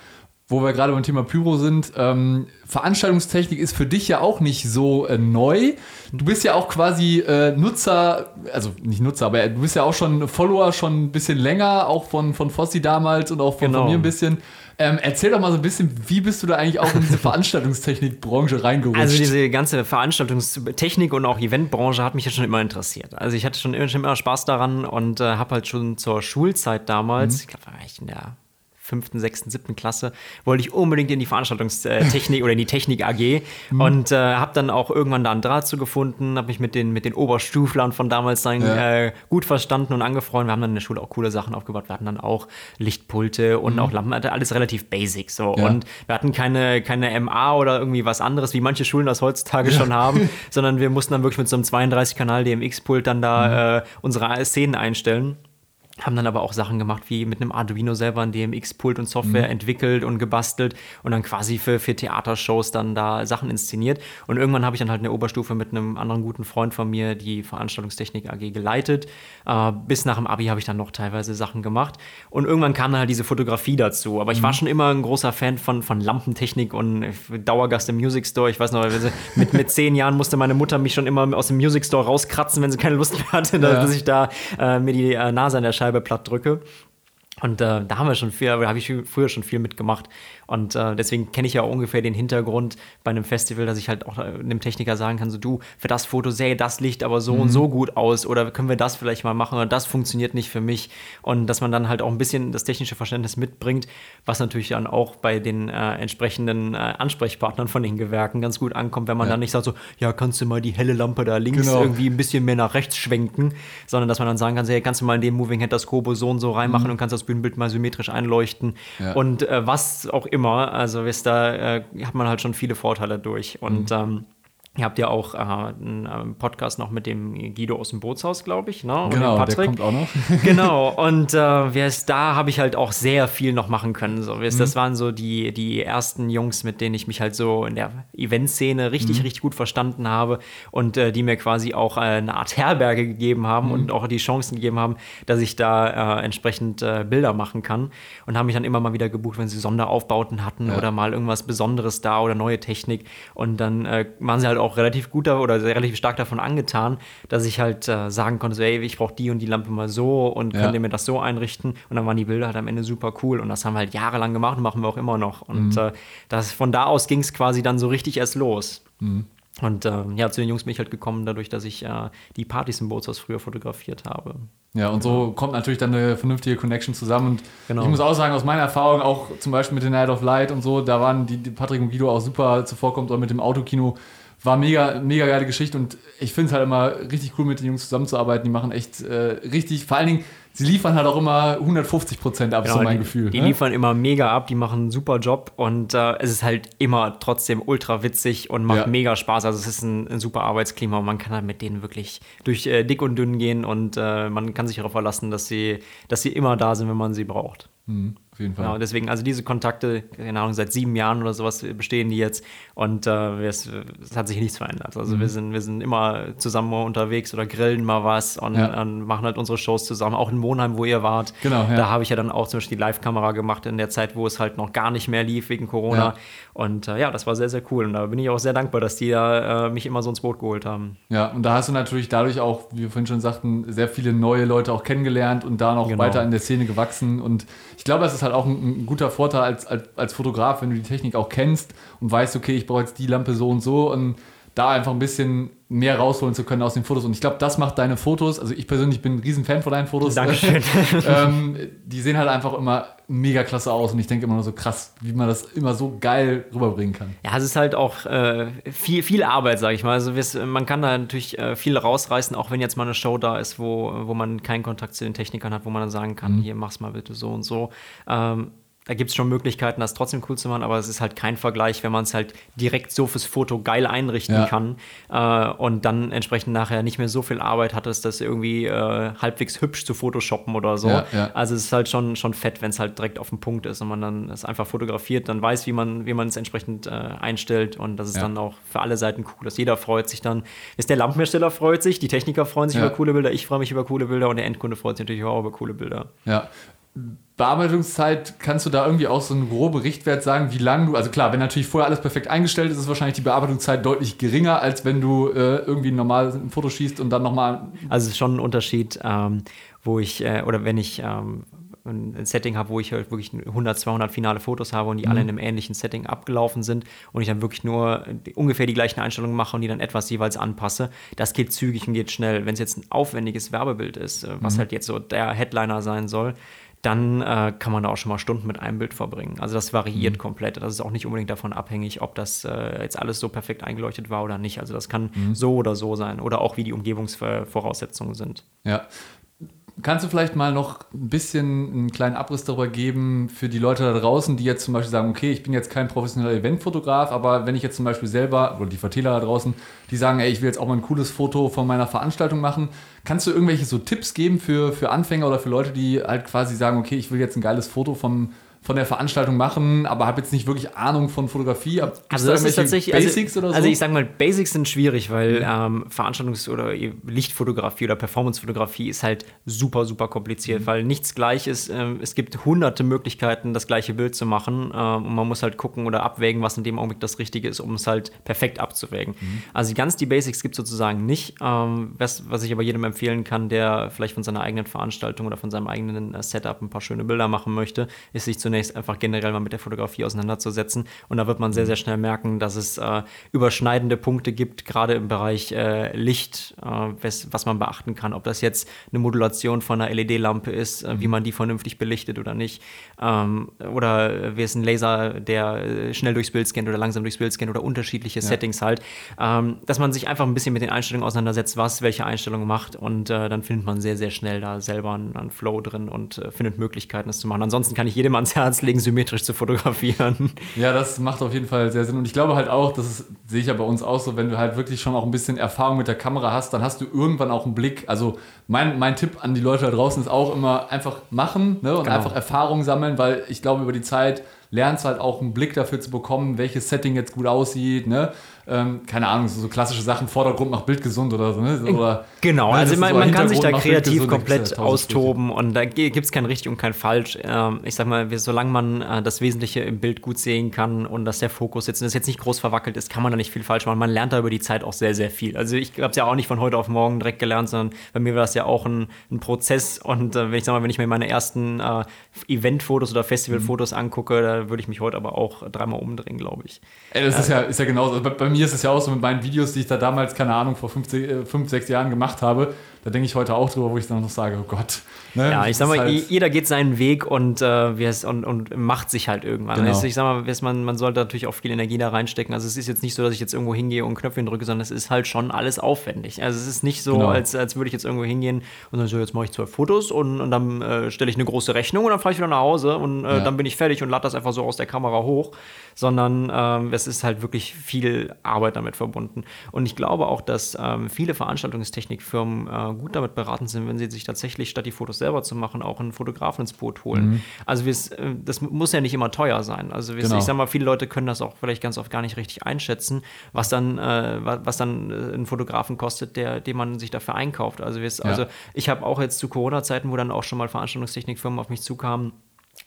Wo wir gerade beim Thema Pyro sind, ähm, Veranstaltungstechnik ist für dich ja auch nicht so äh, neu. Du bist ja auch quasi äh, Nutzer, also nicht Nutzer, aber du bist ja auch schon Follower schon ein bisschen länger, auch von, von Fossi damals und auch von, Genau. von mir ein bisschen. Ähm, erzähl doch mal so ein bisschen, wie bist du da eigentlich auch in diese Veranstaltungstechnik-Branche reingerutscht? Also diese ganze Veranstaltungstechnik und auch Eventbranche hat mich ja schon immer interessiert. Also ich hatte schon immer, schon immer Spaß daran und äh, habe halt schon zur Schulzeit damals, ich glaube, war ich in der fünften, sechsten, siebten Klasse, wollte ich unbedingt in die Veranstaltungstechnik oder in die Technik AG und äh, habe dann auch irgendwann da einen Draht zu gefunden, habe mich mit den, mit den Oberstuflern von damals dann Ja. äh, gut verstanden und angefreundet. Wir haben dann in der Schule auch coole Sachen aufgebaut. Wir hatten dann auch Lichtpulte und auch Lampen, also alles relativ basic so. Ja. Und wir hatten keine, keine MA oder irgendwie was anderes, wie manche Schulen das heutzutage schon haben, sondern wir mussten dann wirklich mit so einem 32-Kanal DMX-Pult dann da äh, unsere Szenen einstellen. Haben dann aber auch Sachen gemacht, wie mit einem Arduino selber ein DMX-Pult und Software entwickelt und gebastelt und dann quasi für, für Theatershows dann da Sachen inszeniert. Und irgendwann habe ich dann halt in der Oberstufe mit einem anderen guten Freund von mir die Veranstaltungstechnik AG geleitet. Äh, bis nach dem Abi habe ich dann noch teilweise Sachen gemacht. Und irgendwann kam dann halt diese Fotografie dazu. Aber ich war schon immer ein großer Fan von, von Lampentechnik und Dauergast im Music Store. Ich weiß noch, mit, mit zehn Jahren musste meine Mutter mich schon immer aus dem Music Store rauskratzen, wenn sie keine Lust mehr hatte, Ja. dass ich da äh, mir die äh, Nase an der Scheibe platt drücke. Und äh, da haben wir schon viel, da habe ich früher schon viel mitgemacht. Und äh, deswegen kenne ich ja ungefähr den Hintergrund bei einem Festival, dass ich halt auch äh, einem Techniker sagen kann: so du, für das Foto sähe das Licht aber so und so gut aus oder können wir das vielleicht mal machen oder das funktioniert nicht für mich. Und dass man dann halt auch ein bisschen das technische Verständnis mitbringt, was natürlich dann auch bei den äh, entsprechenden äh, Ansprechpartnern von den Gewerken ganz gut ankommt, wenn man Ja. dann nicht sagt so, ja, kannst du mal die helle Lampe da links Genau. irgendwie ein bisschen mehr nach rechts schwenken, sondern dass man dann sagen kann, so, hey, kannst du mal in dem Moving Head das Kobo so und so reinmachen und kannst das Bühnenbild mal symmetrisch einleuchten Ja. und äh, was auch immer. Also wisst da äh, hat man halt schon viele Vorteile durch. Und ähm, Ihr habt ja auch äh, einen ähm, Podcast noch mit dem Guido aus dem Bootshaus, glaube ich, ne? Und genau, dem der kommt auch noch. genau, und äh, wer ist, da habe ich halt auch sehr viel noch machen können. So. Ist, Mhm. Das waren so die, die ersten Jungs, mit denen ich mich halt so in der Eventszene richtig, Mhm. richtig gut verstanden habe und äh, die mir quasi auch äh, eine Art Herberge gegeben haben Mhm. und auch die Chancen gegeben haben, dass ich da äh, entsprechend äh, Bilder machen kann. Und haben mich dann immer mal wieder gebucht, wenn sie Sonderaufbauten hatten Ja. oder mal irgendwas Besonderes da oder neue Technik. Und dann waren sie halt auch relativ gut oder sehr- relativ stark davon angetan, dass ich halt äh, sagen konnte, so, ey, ich brauche die und die Lampe mal so und Ja. könnt ihr mir das so einrichten? Und dann waren die Bilder halt am Ende super cool. Und das haben wir halt jahrelang gemacht und machen wir auch immer noch. Und äh, das, von da aus ging es quasi dann so richtig erst los. Und äh, ja, zu den Jungs bin ich halt gekommen, dadurch, dass ich äh, die Partys im Bootshaus früher fotografiert habe. Ja, und so kommt natürlich dann eine vernünftige Connection zusammen. Und Genau. ich muss auch sagen, aus meiner Erfahrung, auch zum Beispiel mit The Night of Light und so, da waren die, die Patrick und Guido auch super zuvorkommt, oder mit dem Autokino. War mega, mega geile Geschichte und ich finde es halt immer richtig cool, mit den Jungs zusammenzuarbeiten. Die machen echt äh, richtig, vor allen Dingen, sie liefern halt auch immer 150 Prozent ab, so mein Genau, die, Gefühl. Die ne? liefern immer mega ab, die machen einen super Job und äh, es ist halt immer trotzdem ultra witzig und macht Ja. mega Spaß. Also es ist ein, ein super Arbeitsklima und man kann halt mit denen wirklich durch äh, dick und dünn gehen und äh, man kann sich darauf verlassen, dass sie, dass sie immer da sind, wenn man sie braucht. Mhm, auf jeden Fall. Genau, deswegen, also diese Kontakte, keine Ahnung, seit sieben Jahren oder sowas bestehen die jetzt und äh, es, es hat sich nichts verändert. Also Mhm. wir, sind, wir sind immer zusammen unterwegs oder grillen mal was und, Ja. und machen halt unsere Shows zusammen. Auch in Monheim, wo ihr wart. Genau, ja. Da habe ich ja dann auch zum Beispiel die Live-Kamera gemacht in der Zeit, wo es halt noch gar nicht mehr lief wegen Corona. Ja. Und äh, ja, das war sehr, sehr cool. Und da bin ich auch sehr dankbar, dass die da äh, mich immer so ins Boot geholt haben. Ja, und da hast du natürlich dadurch auch, wie wir vorhin schon sagten, sehr viele neue Leute auch kennengelernt und da noch Genau. weiter in der Szene gewachsen. Und ich glaube, das ist halt auch ein, ein guter Vorteil als, als, als Fotograf, wenn du die Technik auch kennst und weißt, okay, ich brauche jetzt die Lampe so und so. Und da einfach ein bisschen mehr rausholen zu können aus den Fotos. Und ich glaube, das macht deine Fotos, also ich persönlich bin ein riesen Fan von deinen Fotos. Dankeschön. ähm, die sehen halt einfach immer mega klasse aus und ich denke immer nur so krass, wie man das immer so geil rüberbringen kann. Ja, es ist halt auch äh, viel, viel Arbeit, sage ich mal. Also man kann da natürlich äh, viel rausreißen, auch wenn jetzt mal eine Show da ist, wo, wo man keinen Kontakt zu den Technikern hat, wo man dann sagen kann, mhm. hier mach's mal bitte so und so. Ähm, da gibt es schon Möglichkeiten, das trotzdem cool zu machen, aber es ist halt kein Vergleich, wenn man es halt direkt so fürs Foto geil einrichten ja. kann äh, und dann entsprechend nachher nicht mehr so viel Arbeit hat, das irgendwie äh, halbwegs hübsch zu photoshoppen oder so. Ja, ja. Also es ist halt schon, schon fett, wenn es halt direkt auf dem Punkt ist und man dann es einfach fotografiert, dann weiß, wie man wie man es entsprechend äh, einstellt und das ist dann auch für alle Seiten cool, dass jeder freut sich dann. Ist der Lampenhersteller freut sich, die Techniker freuen sich über coole Bilder, ich freue mich über coole Bilder und der Endkunde freut sich natürlich auch über coole Bilder. Ja, Bearbeitungszeit, kannst du da irgendwie auch so einen groben Richtwert sagen, wie lange du, also klar, wenn natürlich vorher alles perfekt eingestellt ist, ist wahrscheinlich die Bearbeitungszeit deutlich geringer, als wenn du äh, irgendwie normal ein Foto schießt und dann nochmal. Also es ist schon ein Unterschied, ähm, wo ich, äh, oder wenn ich ähm, ein Setting habe, wo ich halt wirklich 100, 200 finale Fotos habe und die mhm. alle in einem ähnlichen Setting abgelaufen sind und ich dann wirklich nur ungefähr die gleichen Einstellungen mache und die dann etwas jeweils anpasse. Das geht zügig und geht schnell. Wenn es jetzt ein aufwendiges Werbebild ist, äh, was mhm. halt jetzt so der Headliner sein soll, dann äh, kann man da auch schon mal Stunden mit einem Bild verbringen. Also das variiert mhm. komplett. Das ist auch nicht unbedingt davon abhängig, ob das äh, jetzt alles so perfekt eingeleuchtet war oder nicht. Also das kann mhm. so oder so sein oder auch wie die Umgebungsvoraussetzungen sind. Ja, Kannst du vielleicht mal noch ein bisschen einen kleinen Abriss darüber geben für die Leute da draußen, die jetzt zum Beispiel sagen, okay, ich bin jetzt kein professioneller Eventfotograf, aber wenn ich jetzt zum Beispiel selber, oder die Verteiler da draußen, die sagen, ey, ich will jetzt auch mal ein cooles Foto von meiner Veranstaltung machen, kannst du irgendwelche so Tipps geben für, für Anfänger oder für Leute, die halt quasi sagen, okay, ich will jetzt ein geiles Foto von von der Veranstaltung machen, aber habe jetzt nicht wirklich Ahnung von Fotografie. Gibt's also das ist tatsächlich also Basics also, oder so. Also ich sage mal, Basics sind schwierig, weil mhm. ähm, Veranstaltungs- oder Lichtfotografie oder Performancefotografie ist halt super, super kompliziert, mhm. weil nichts gleich ist. Ähm, es gibt hunderte Möglichkeiten, das gleiche Bild zu machen ähm, und man muss halt gucken oder abwägen, was in dem Augenblick das Richtige ist, um es halt perfekt abzuwägen. Mhm. Also ganz die Basics gibt es sozusagen nicht. Ähm, was, was ich aber jedem empfehlen kann, der vielleicht von seiner eigenen Veranstaltung oder von seinem eigenen äh, Setup ein paar schöne Bilder machen möchte, ist sich zu zunächst einfach generell mal mit der Fotografie auseinanderzusetzen. Und da wird man sehr, sehr schnell merken, dass es äh, überschneidende Punkte gibt, gerade im Bereich äh, Licht, äh, was, was, man beachten kann. Ob das jetzt eine Modulation von einer LED-Lampe ist, äh, wie man die vernünftig belichtet oder nicht. Ähm, oder wie es ein Laser, der äh, schnell durchs Bild scannt oder langsam durchs Bild scannt oder unterschiedliche ja. Settings halt. Ähm, dass man sich einfach ein bisschen mit den Einstellungen auseinandersetzt, was welche Einstellung macht. Und äh, dann findet man sehr, sehr schnell da selber einen, einen Flow drin und findet Möglichkeiten, das zu machen. Ansonsten kann ich jedem ans Herz Legen, symmetrisch zu fotografieren. Ja, das macht auf jeden Fall sehr Sinn. Und ich glaube halt auch, das ist, sehe ich ja bei uns auch so, wenn du halt wirklich schon auch ein bisschen Erfahrung mit der Kamera hast, dann hast du irgendwann auch einen Blick. Also mein, mein Tipp an die Leute da draußen ist auch immer einfach machen ne, und genau. einfach Erfahrung sammeln, weil ich glaube, über die Zeit lernst halt auch einen Blick dafür zu bekommen, welches Setting jetzt gut aussieht, ne? Ähm, keine Ahnung, so, so, klassische Sachen, Vordergrund macht Bild gesund oder so. Ne? Oder, genau, ne, also man, man kann sich da kreativ komplett austoben und da gibt es kein richtig und kein falsch. Ähm, ich sag mal, solange man äh, das Wesentliche im Bild gut sehen kann und dass der Fokus jetzt, und das jetzt nicht groß verwackelt ist, kann man da nicht viel falsch machen. Man lernt da über die Zeit auch sehr, sehr viel. Also ich habe es ja auch nicht von heute auf morgen direkt gelernt, sondern bei mir war das ja auch ein, ein Prozess und äh, wenn ich sag mal, wenn ich mir meine ersten äh, Event-Fotos oder Festival-Fotos mhm. angucke, da würde ich mich heute aber auch dreimal umdrehen, glaube ich. Ey, das ist ja, ist ja genauso. Bei, bei mir ist es ja auch so mit meinen Videos, die ich da damals, keine Ahnung, vor fünf, äh, fünf sechs Jahren gemacht habe. Da denke ich heute auch drüber, wo ich dann noch sage, oh Gott. Ne? Ja, ich sag mal, halt jeder geht seinen Weg und, äh, und, und macht sich halt irgendwann. Genau. Also ich sag mal, man, man sollte natürlich auch viel Energie da reinstecken. Also es ist jetzt nicht so, dass ich jetzt irgendwo hingehe und Knöpfchen drücke, sondern es ist halt schon alles aufwendig. Also es ist nicht so, genau. als, als würde ich jetzt irgendwo hingehen und dann so, jetzt mache ich zwei Fotos und, und dann äh, stelle ich eine große Rechnung und dann fahre ich wieder nach Hause und äh, ja. dann bin ich fertig und lade das einfach so aus der Kamera hoch. Sondern ähm, es ist halt wirklich viel Arbeit damit verbunden. Und ich glaube auch, dass ähm, viele Veranstaltungstechnikfirmen äh, gut damit beraten sind, wenn sie sich tatsächlich statt die Fotos selber zu machen, auch einen Fotografen ins Boot holen. Mhm. Also äh, das muss ja nicht immer teuer sein. Also genau. ich sag mal, viele Leute können das auch vielleicht ganz oft gar nicht richtig einschätzen, was dann, äh, was dann äh, ein Fotografen kostet, der, den man sich dafür einkauft. Also, ja. also ich habe auch jetzt zu Corona-Zeiten, wo dann auch schon mal Veranstaltungstechnikfirmen auf mich zukamen,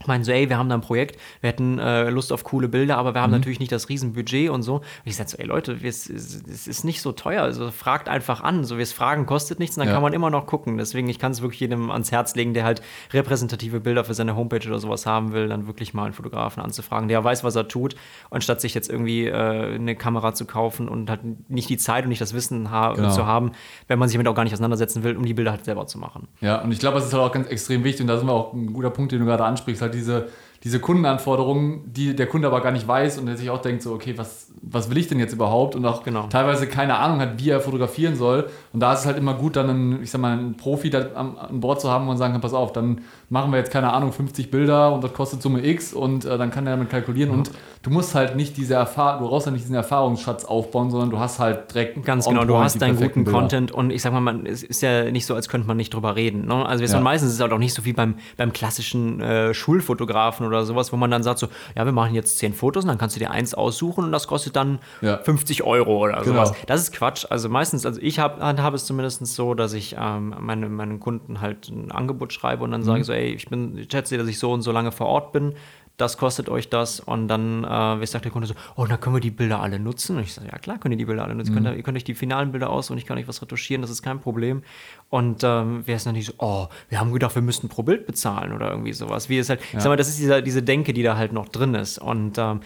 meinen so, ey, wir haben da ein Projekt, wir hätten äh, Lust auf coole Bilder, aber wir haben mhm. natürlich nicht das Riesenbudget und so. Und ich sage so, ey Leute, es, ist nicht so teuer, also fragt einfach an. So, wir es fragen kostet nichts und dann ja. kann man immer noch gucken. Deswegen, ich kann es wirklich jedem ans Herz legen, der halt repräsentative Bilder für seine Homepage oder sowas haben will, dann wirklich mal einen Fotografen anzufragen, der weiß, was er tut. Und statt sich jetzt irgendwie äh, eine Kamera zu kaufen und halt nicht die Zeit und nicht das Wissen ha genau. zu haben, wenn man sich damit auch gar nicht auseinandersetzen will, um die Bilder halt selber zu machen. Ja, und ich glaube, das ist halt auch ganz extrem wichtig und da sind wir auch ein guter Punkt, den du gerade ansprichst, halt diese, diese Kundenanforderungen, die der Kunde aber gar nicht weiß und der sich auch denkt, so, okay, was, was will ich denn jetzt überhaupt? Und auch genau. teilweise keine Ahnung hat, wie er fotografieren soll. Und da ist es halt immer gut, dann einen, ich sag mal, einen Profi da an, an Bord zu haben und sagen kann, pass auf, dann machen wir jetzt, keine Ahnung, 50 Bilder und das kostet Summe X und äh, dann kann er damit kalkulieren. Mhm. Und du musst halt nicht diese Erfahrung, du brauchst ja nicht diesen Erfahrungsschatz aufbauen, sondern du hast halt direkt. Ganz genau, du hast deinen guten Bilder. Content und ich sag mal, man, es ist ja nicht so, als könnte man nicht drüber reden. Ne? Also ja. meistens ist es halt auch nicht so wie beim, beim klassischen äh, Schulfotografen oder sowas, wo man dann sagt so, ja, wir machen jetzt 10 Fotos und dann kannst du dir eins aussuchen und das kostet dann ja. 50 Euro oder genau. sowas. Das ist Quatsch. Also meistens, also ich habe hab es zumindest so, dass ich ähm, meine, meinen Kunden halt ein Angebot schreibe und dann mhm. sage so, ey, ich bin, ich schätze, dass ich so und so lange vor Ort bin das kostet euch das. Und dann äh, sagt der Kunde so, oh, dann können wir die Bilder alle nutzen. Und ich sage, ja klar, könnt ihr die Bilder alle nutzen. Mhm. Könnt ihr, ihr, könnt euch die finalen Bilder aus und ich kann euch was retuschieren, das ist kein Problem. Und ähm, wer ist dann nicht so, oh, wir haben gedacht, wir müssten pro Bild bezahlen oder irgendwie sowas. Wie es halt, ja. ich sag mal, das ist diese, diese Denke, die da halt noch drin ist. Und ähm,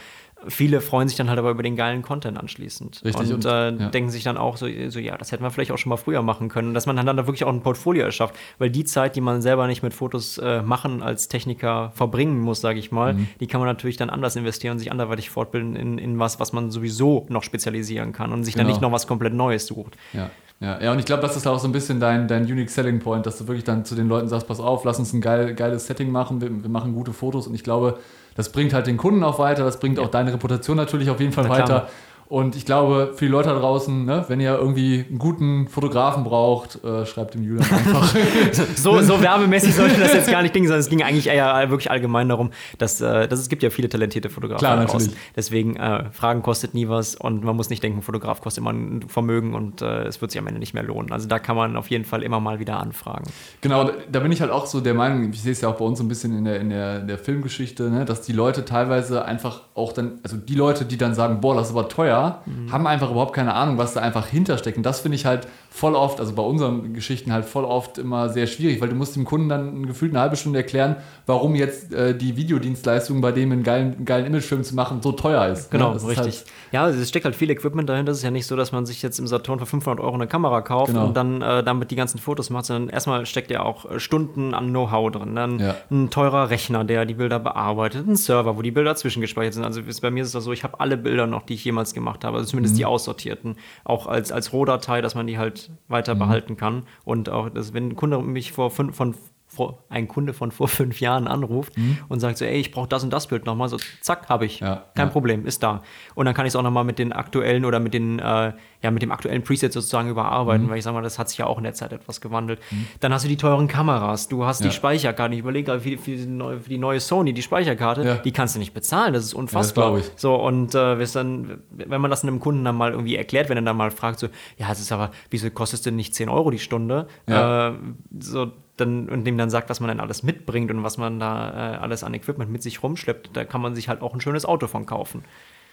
viele freuen sich dann halt aber über den geilen Content anschließend. Richtig. Und, und äh, ja. denken sich dann auch so, so, ja, das hätten wir vielleicht auch schon mal früher machen können. Dass man dann da wirklich auch ein Portfolio erschafft. Weil die Zeit, die man selber nicht mit Fotos äh, machen als Techniker verbringen muss, sage ich mal, mhm. die kann man natürlich dann anders investieren und sich anderweitig fortbilden in, in was, was man sowieso noch spezialisieren kann und sich genau. dann nicht noch was komplett Neues sucht. Ja. Ja, ja, und ich glaube, das ist auch so ein bisschen dein, dein Unique Selling Point, dass du wirklich dann zu den Leuten sagst, pass auf, lass uns ein geil, geiles Setting machen, wir, wir machen gute Fotos und ich glaube, das bringt halt den Kunden auch weiter, das bringt ja. auch deine Reputation natürlich auf jeden Fall weiter. Und ich glaube, für die Leute da draußen, ne, wenn ihr irgendwie einen guten Fotografen braucht, äh, schreibt dem Julian einfach. so, so werbemäßig sollte das jetzt gar nicht klingen, sondern es ging eigentlich eher wirklich allgemein darum, dass, äh, dass es gibt ja viele talentierte Fotografen Klar, natürlich. Deswegen, äh, Fragen kostet nie was und man muss nicht denken, ein Fotograf kostet immer ein Vermögen und äh, es wird sich am Ende nicht mehr lohnen. Also da kann man auf jeden Fall immer mal wieder anfragen. Genau, da bin ich halt auch so der Meinung, ich sehe es ja auch bei uns ein bisschen in der, in der, der Filmgeschichte, ne, dass die Leute teilweise einfach auch dann, also die Leute, die dann sagen, boah, das ist aber teuer, mhm. haben einfach überhaupt keine Ahnung, was da einfach hintersteckt. Und das finde ich halt voll oft, also bei unseren Geschichten halt voll oft immer sehr schwierig, weil du musst dem Kunden dann gefühlt eine halbe Stunde erklären, warum jetzt äh, die Videodienstleistung bei dem einen geilen, geilen Imagefilm zu machen so teuer ist. Genau, ne? richtig. Halt ja, es steckt halt viel Equipment dahinter. Es ist ja nicht so, dass man sich jetzt im Saturn für 500 Euro eine Kamera kauft genau. und dann äh, damit die ganzen Fotos macht, sondern erstmal steckt ja auch äh, Stunden an Know-how drin. Dann ja. ein teurer Rechner, der die Bilder bearbeitet, ein Server, wo die Bilder zwischengespeichert sind. Also bei mir ist es das so, ich habe alle Bilder noch, die ich jemals gemacht habe, also zumindest mhm. die aussortierten, auch als, als Rohdatei, dass man die halt weiter mhm. behalten kann. Und auch, dass, wenn ein Kunde mich vor fünf, von vor, ein Kunde von vor fünf Jahren anruft mhm. und sagt so, ey, ich brauche das und das Bild nochmal, so zack, habe ich. Ja, Kein ja. Problem, ist da. Und dann kann ich es auch nochmal mit den aktuellen oder mit den, äh, ja, mit dem aktuellen Preset sozusagen überarbeiten, mhm. weil ich sage mal, das hat sich ja auch in der Zeit etwas gewandelt. Mhm. Dann hast du die teuren Kameras, du hast ja. die Speicherkarte. Ich überlege für, für, die neue, für die neue Sony, die Speicherkarte, die kannst du nicht bezahlen, das ist unfassbar. Das so, und äh, dann, wenn man das einem Kunden dann mal irgendwie erklärt, wenn er dann mal fragt, so, ja, es ist aber, wieso kostet es denn nicht 10 Euro die Stunde? Äh, so, dann, und dem dann sagt, was man dann alles mitbringt und was man da äh, alles an Equipment mit sich rumschleppt, da kann man sich halt auch ein schönes Auto von kaufen.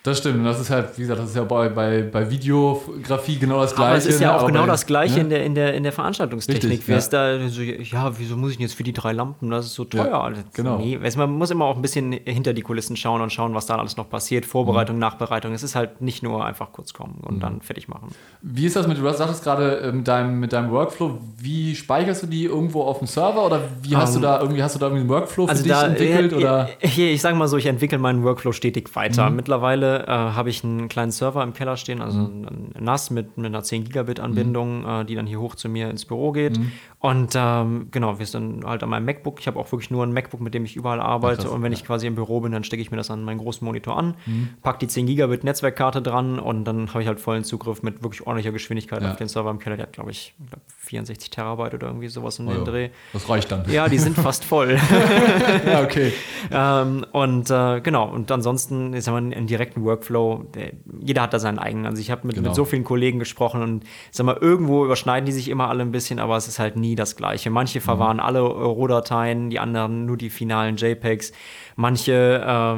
Das stimmt. Und das ist halt, wie gesagt, das ist ja bei, bei, bei Videografie genau das Gleiche. Aber es ist ja ne? auch genau das Gleiche ja? in, der, in, der, in der Veranstaltungstechnik. Richtig, ja. da so, ja, wieso muss ich jetzt für die drei Lampen? Das ist so teuer. Ja, genau. Nee, man muss immer auch ein bisschen hinter die Kulissen schauen und schauen, was da alles noch passiert. Vorbereitung, mhm. Nachbereitung. Es ist halt nicht nur einfach kurz kommen und mhm. dann fertig machen. Wie ist das mit, du sagtest gerade mit deinem, mit deinem Workflow, wie speicherst du die irgendwo auf dem Server oder wie hast um, du ähm, da irgendwie, hast du da irgendwie einen Workflow für also dich da, entwickelt? Ja, oder? Hier, ich sage mal so, ich entwickle meinen Workflow stetig weiter. Mhm. Mittlerweile äh, habe ich einen einen kleinen Server im Keller stehen, also mhm. ein NAS mit, mit einer 10 Gigabit Anbindung, mhm. äh, die dann hier hoch zu mir ins Büro geht. Mhm. Und ähm, genau, wir sind halt an meinem MacBook. Ich habe auch wirklich nur ein MacBook, mit dem ich überall arbeite. Krass, und wenn ja. ich quasi im Büro bin, dann stecke ich mir das an meinen großen Monitor an, mhm. packe die 10 Gigabit Netzwerkkarte dran und dann habe ich halt vollen Zugriff mit wirklich ordentlicher Geschwindigkeit ja. auf den Server im Keller. Der hat, glaube ich, glaub 64 Terabyte oder irgendwie sowas in oh, den Dreh. Das reicht dann. Ja, die sind fast voll. ja, okay. ähm, und äh, genau, und ansonsten ist ja einen direkten Workflow. Der, jeder hat da seinen eigenen. Also ich habe mit, genau. mit so vielen Kollegen gesprochen und sag mal, irgendwo überschneiden die sich immer alle ein bisschen, aber es ist halt nie nie das gleiche. Manche verwahren alle Rohdateien, die anderen nur die finalen JPEGs. Manche,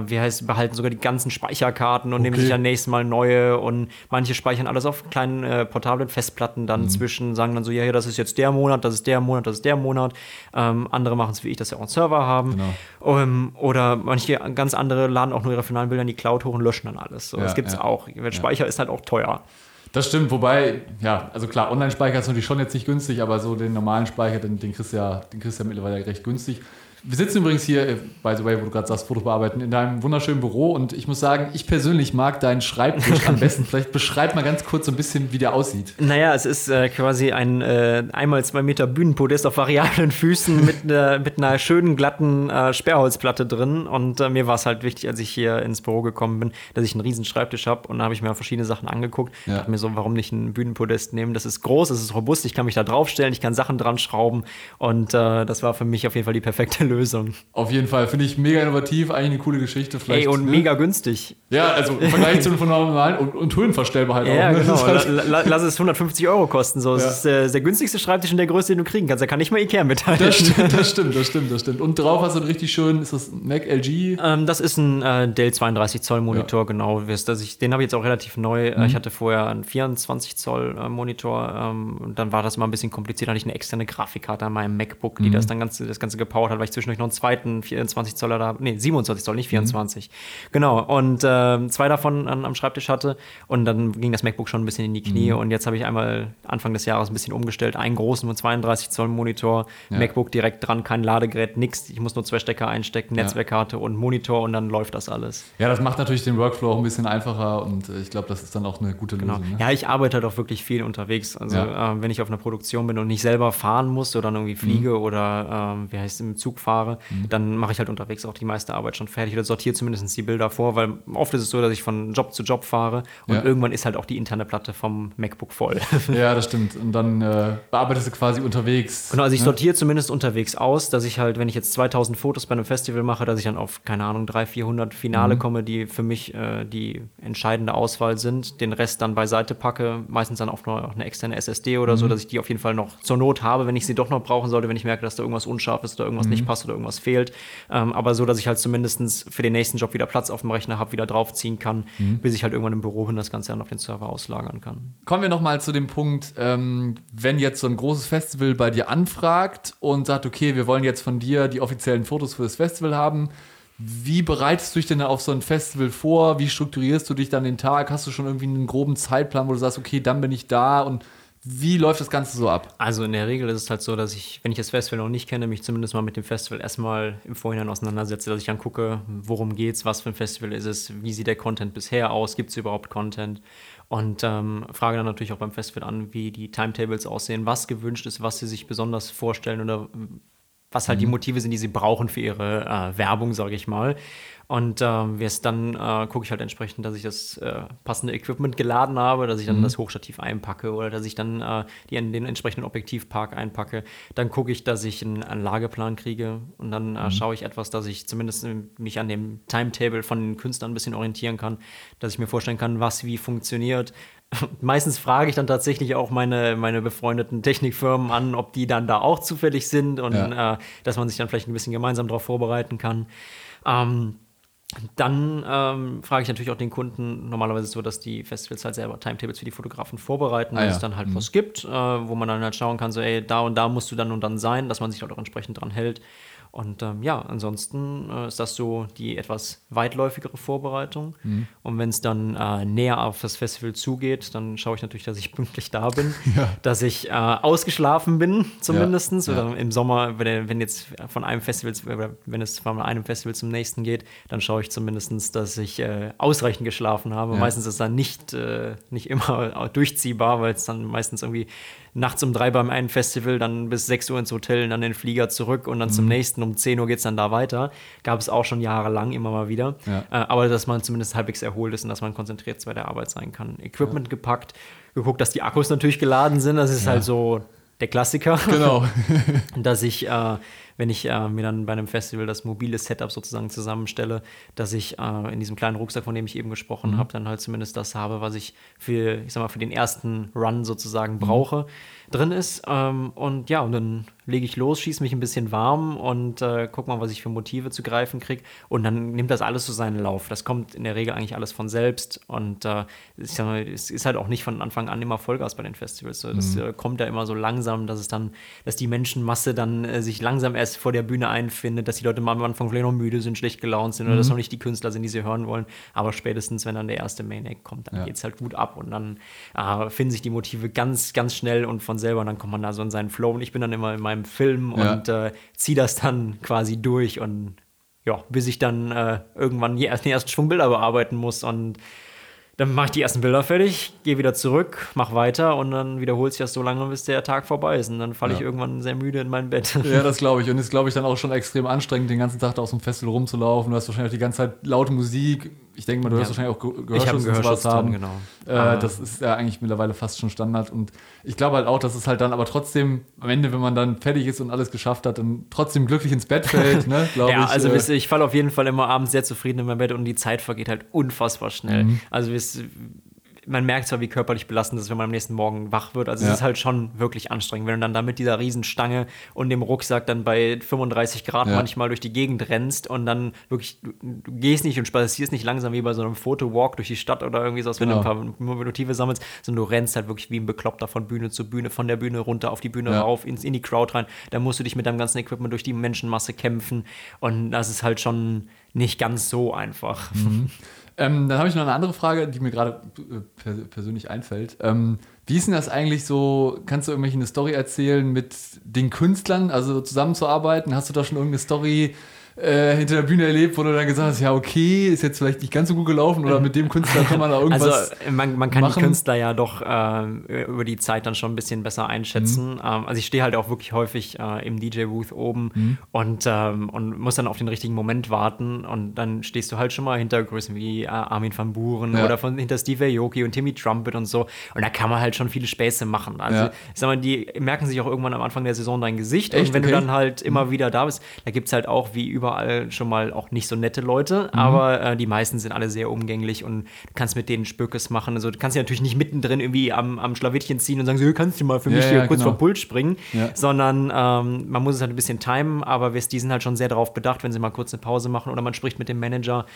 äh, wie heißt, behalten sogar die ganzen Speicherkarten und nehmen Okay. sich dann nächstes Mal neue und manche speichern alles auf kleinen äh, portablen Festplatten dann Mhm. zwischen, sagen dann so, ja, hier, das ist jetzt der Monat, das ist der Monat, das ist der Monat. Ähm, andere machen es wie ich, dass sie auch einen Server haben. Genau. Ähm, oder manche ganz andere laden auch nur ihre finalen Bilder in die Cloud hoch und löschen dann alles. So, Ja, das gibt's ja. auch. Speicher ist halt auch teuer. Das stimmt, wobei, ja, also klar, Online-Speicher ist natürlich schon jetzt nicht günstig, aber so den normalen Speicher, den, den, kriegst du ja, den kriegst du ja mittlerweile recht günstig. Wir sitzen übrigens hier, äh, by the way, wo du gerade sagst, Fotos bearbeiten, in deinem wunderschönen Büro und ich muss sagen, ich persönlich mag deinen Schreibtisch am besten. Vielleicht beschreib mal ganz kurz so ein bisschen, wie der aussieht. Naja, es ist äh, quasi ein äh, einmal zwei Meter Bühnenpodest auf variablen Füßen mit, einer- mit einer schönen glatten äh, Sperrholzplatte drin. Und äh, mir war es halt wichtig, als ich hier ins Büro gekommen bin, dass ich einen riesen Schreibtisch habe. Und da habe ich mir verschiedene Sachen angeguckt. Ja. Dachte mir so, warum nicht ein Bühnenpodest nehmen? Das ist groß, das ist robust, ich kann mich da draufstellen, ich kann Sachen dran schrauben. Und äh, das war für mich auf jeden Fall die perfekte Lösung. Auf jeden Fall, finde ich mega innovativ, eigentlich eine coole Geschichte. Vielleicht, Ey, und ne? mega günstig. Ja, also im Vergleich zu von normalen und, und höhenverstellbar halt Ja, auch. ne? genau. Das halt- La, la, lass es 150 Euro kosten. So. Ja. Das ist äh, der günstigste Schreibtisch und der größte, den du kriegen kannst. Da kann nicht mal Ikea mithalten. Das stimmt, das stimmt, das stimmt, das stimmt. Und drauf hast du einen richtig schön, ist das Mac LG? Ähm, das ist ein äh, Dell 32 Zoll Monitor, genau. Wisst, dass ich, den habe ich jetzt auch relativ neu. Mhm. Äh, Ich hatte vorher einen 24 Zoll äh, Monitor ähm, und dann war das mal ein bisschen kompliziert. Da hatte ich eine externe Grafikkarte an meinem MacBook, Mhm. die das dann ganz, das Ganze gepowert hat, weil ich zwischendurch noch einen zweiten 24 Zoller da, nee, 27 Zoll, Mhm. nicht 24. Genau. Und ähm, zwei davon an, am Schreibtisch hatte und dann ging das MacBook schon ein bisschen in die Knie Mhm. und jetzt habe ich einmal Anfang des Jahres ein bisschen umgestellt. Einen großen 32 Zoll Monitor, Ja. MacBook direkt dran, kein Ladegerät, nix. Ich muss nur zwei Stecker einstecken, Netzwerkkarte und Monitor und dann läuft das alles. Ja, das macht natürlich den Workflow auch ein bisschen einfacher und äh, ich glaube, das ist dann auch eine gute Genau. Lösung. Ne? Ja, ich arbeite halt auch wirklich viel unterwegs. Also Ja. äh, wenn ich auf einer Produktion bin und nicht selber fahren muss oder dann irgendwie fliege Mhm. oder ähm, wie heißt es, im Zug fahre, dann mache ich halt unterwegs auch die meiste Arbeit schon fertig oder sortiere zumindest die Bilder vor, weil oft ist es so, dass ich von Job zu Job fahre und Ja. irgendwann ist halt auch die interne Platte vom MacBook voll. Ja, das stimmt. Und dann äh, bearbeitest du quasi unterwegs. Genau, also ich ne? sortiere zumindest unterwegs aus, dass ich halt, wenn ich jetzt 2000 Fotos bei einem Festival mache, dass ich dann auf, keine Ahnung, 300, 400 Finale Mhm. komme, die für mich äh, die entscheidende Auswahl sind, den Rest dann beiseite packe, meistens dann auch noch eine externe SSD oder Mhm. so, dass ich die auf jeden Fall noch zur Not habe, wenn ich sie doch noch brauchen sollte, wenn ich merke, dass da irgendwas unscharf ist oder irgendwas Mhm. nicht passt oder irgendwas fehlt. Ähm, aber so, dass ich halt zumindest für den nächsten Job wieder Platz auf dem Rechner habe, wieder draufziehen kann, Mhm. bis ich halt irgendwann im Büro bin, das Ganze dann auf den Server auslagern kann. Kommen wir nochmal zu dem Punkt, ähm, wenn jetzt so ein großes Festival bei dir anfragt und sagt, okay, wir wollen jetzt von dir die offiziellen Fotos für das Festival haben. Wie bereitest du dich denn auf so ein Festival vor? Wie strukturierst du dich dann den Tag? Hast du schon irgendwie einen groben Zeitplan, wo du sagst, okay, dann bin ich da und wie läuft das Ganze so ab? Also in der Regel ist es halt so, dass ich, wenn ich das Festival noch nicht kenne, mich zumindest mal mit dem Festival erstmal im Vorhinein auseinandersetze, dass ich dann gucke, worum geht's, was für ein Festival ist es, wie sieht der Content bisher aus, gibt es überhaupt Content? Und ähm, frage dann natürlich auch beim Festival an, wie die Timetables aussehen, was gewünscht ist, was sie sich besonders vorstellen oder was halt die Motive sind, die sie brauchen für ihre äh, Werbung, sage ich mal. Und ähm, es dann äh, gucke ich halt entsprechend, dass ich das äh, passende Equipment geladen habe, dass ich dann das Hochstativ einpacke oder dass ich dann äh, die in den entsprechenden Objektivpark einpacke. Dann gucke ich, dass ich einen, einen Lageplan kriege und dann äh, schaue ich etwas, dass ich zumindest äh, mich an dem Timetable von den Künstlern ein bisschen orientieren kann, dass ich mir vorstellen kann, was wie funktioniert. Meistens frage ich dann tatsächlich auch meine, meine befreundeten Technikfirmen an, ob die dann da auch zufällig sind und Ja. äh, dass man sich dann vielleicht ein bisschen gemeinsam darauf vorbereiten kann. Ähm, dann ähm, frage ich natürlich auch den Kunden, normalerweise ist es so, dass die Festivals halt selber Timetables für die Fotografen vorbereiten, Ah, dass ja. es dann halt was gibt, äh, wo man dann halt schauen kann, so, ey, da und da musst du dann und dann sein, dass man sich halt auch entsprechend dran hält. Und ähm, ja, ansonsten äh, ist das so die etwas weitläufigere Vorbereitung. Mhm. Und wenn es dann äh, näher auf das Festival zugeht, dann schaue ich natürlich, dass ich pünktlich da bin, Ja. dass ich äh, ausgeschlafen bin, zumindest. Ja. Oder im Sommer, wenn, wenn jetzt von einem Festival, wenn es von einem Festival zum nächsten geht, dann schaue ich zumindest, dass ich äh, ausreichend geschlafen habe. Ja. Meistens ist es dann nicht, äh, nicht immer durchziehbar, weil es dann meistens irgendwie nachts um drei beim einen Festival, dann bis 6 Uhr ins Hotel und dann den Flieger zurück und dann zum Mhm. nächsten um 10 Uhr geht es dann da weiter. Gab es auch schon jahrelang immer mal wieder. Ja. Äh, aber dass man zumindest halbwegs erholt ist und dass man konzentriert bei der Arbeit sein kann. Equipment gepackt, geguckt, dass die Akkus natürlich geladen sind. Das ist halt so der Klassiker Genau. dass ich, äh, wenn ich äh, mir dann bei einem Festival das mobile Setup sozusagen zusammenstelle, dass ich äh, in diesem kleinen Rucksack, von dem ich eben gesprochen mhm. habe, dann halt zumindest das habe, was ich für, ich sag mal, für den ersten Run sozusagen mhm. brauche drin ist. Ähm, und ja, und dann lege ich los, schieße mich ein bisschen warm und äh, guck mal, was ich für Motive zu greifen kriege. Und dann nimmt das alles so seinen Lauf. Das kommt in der Regel eigentlich alles von selbst. Und äh, mal, es ist halt auch nicht von Anfang an immer Vollgas bei den Festivals. Das mhm. äh, kommt ja immer so langsam, dass es dann, dass die Menschenmasse dann äh, sich langsam erst vor der Bühne einfindet, dass die Leute am Anfang vielleicht noch müde sind, schlecht gelaunt sind mhm. oder dass noch nicht die Künstler sind, die sie hören wollen. Aber spätestens, wenn dann der erste Main Act kommt, dann ja. geht es halt gut ab und dann äh, finden sich die Motive ganz, ganz schnell und von selber und dann kommt man da so in seinen Flow und ich bin dann immer in meinem Film ja. und äh, ziehe das dann quasi durch und ja, bis ich dann äh, irgendwann die ersten, ersten Schwung Bilder bearbeiten muss und dann mache ich die ersten Bilder fertig, gehe wieder zurück, mache weiter und dann wiederholt sich das so lange, bis der Tag vorbei ist. Und dann falle ja. ich irgendwann sehr müde in mein Bett. Ja, das glaube ich. Und ist, glaube ich, dann auch schon extrem anstrengend, den ganzen Tag da aus dem Festival rumzulaufen. Du hast wahrscheinlich auch die ganze Zeit laute Musik, ich denke mal, du ja. wahrscheinlich auch Gehörschutz, ich Gehörschutz haben. Genau. Äh, das ist ja eigentlich mittlerweile fast schon Standard. Und ich glaube halt auch, dass es halt dann aber trotzdem am Ende, wenn man dann fertig ist und alles geschafft hat, dann trotzdem glücklich ins Bett fällt, ne, ja, ich. also äh, ich falle auf jeden Fall immer abends sehr zufrieden in mein Bett und die Zeit vergeht halt unfassbar schnell. Mhm. Also man merkt zwar, wie körperlich belastend das ist, wenn man am nächsten Morgen wach wird. Also ja. es ist halt schon wirklich anstrengend, wenn du dann da mit dieser Riesenstange und dem Rucksack dann bei 35 Grad ja. manchmal durch die Gegend rennst und dann wirklich, du, du, gehst nicht und spazierst nicht langsam wie bei so einem Fotowalk durch die Stadt oder irgendwie so, wenn genau. du ein paar Motive sammelst, sondern du rennst halt wirklich wie ein Bekloppter von Bühne zu Bühne, von der Bühne runter auf die Bühne ja. rauf, ins, in die Crowd rein. Da musst du dich mit deinem ganzen Equipment durch die Menschenmasse kämpfen und das ist halt schon nicht ganz so einfach. Mhm. Ähm, dann habe ich noch eine andere Frage, die mir gerade äh, persönlich einfällt. Ähm, wie ist denn das eigentlich so? Kannst du irgendwelche eine Story erzählen mit den Künstlern, also zusammenzuarbeiten? Hast du da schon irgendeine Story? Äh, hinter der Bühne erlebt, wo du dann gesagt hast, ja, okay, ist jetzt vielleicht nicht ganz so gut gelaufen oder mit dem Künstler kann man da irgendwas Also man, man kann machen. die Künstler ja doch äh, über die Zeit dann schon ein bisschen besser einschätzen. Mhm. Ähm, also ich stehe halt auch wirklich häufig äh, im DJ-Booth oben mhm. und, ähm, und muss dann auf den richtigen Moment warten und dann stehst du halt schon mal hinter Größen wie äh, Armin van Buren ja. oder von, hinter Steve Aoki und Timmy Trumpet und so und da kann man halt schon viele Späße machen. Also ja. ich sag mal, die merken sich auch irgendwann am Anfang der Saison dein Gesicht Echt? und wenn okay. du dann halt immer mhm. wieder da bist, da gibt es halt auch wie über überall schon mal auch nicht so nette Leute, mhm. aber äh, die meisten sind alle sehr umgänglich und du kannst mit denen Spökes machen. Also du kannst ja natürlich nicht mittendrin irgendwie am, am Schlawittchen ziehen und sagen, so, kannst du mal für mich ja, hier ja, kurz genau. vom Pult springen, ja. sondern ähm, man muss es halt ein bisschen timen, aber die sind halt schon sehr darauf bedacht, wenn sie mal kurz eine Pause machen oder man spricht mit dem Manager,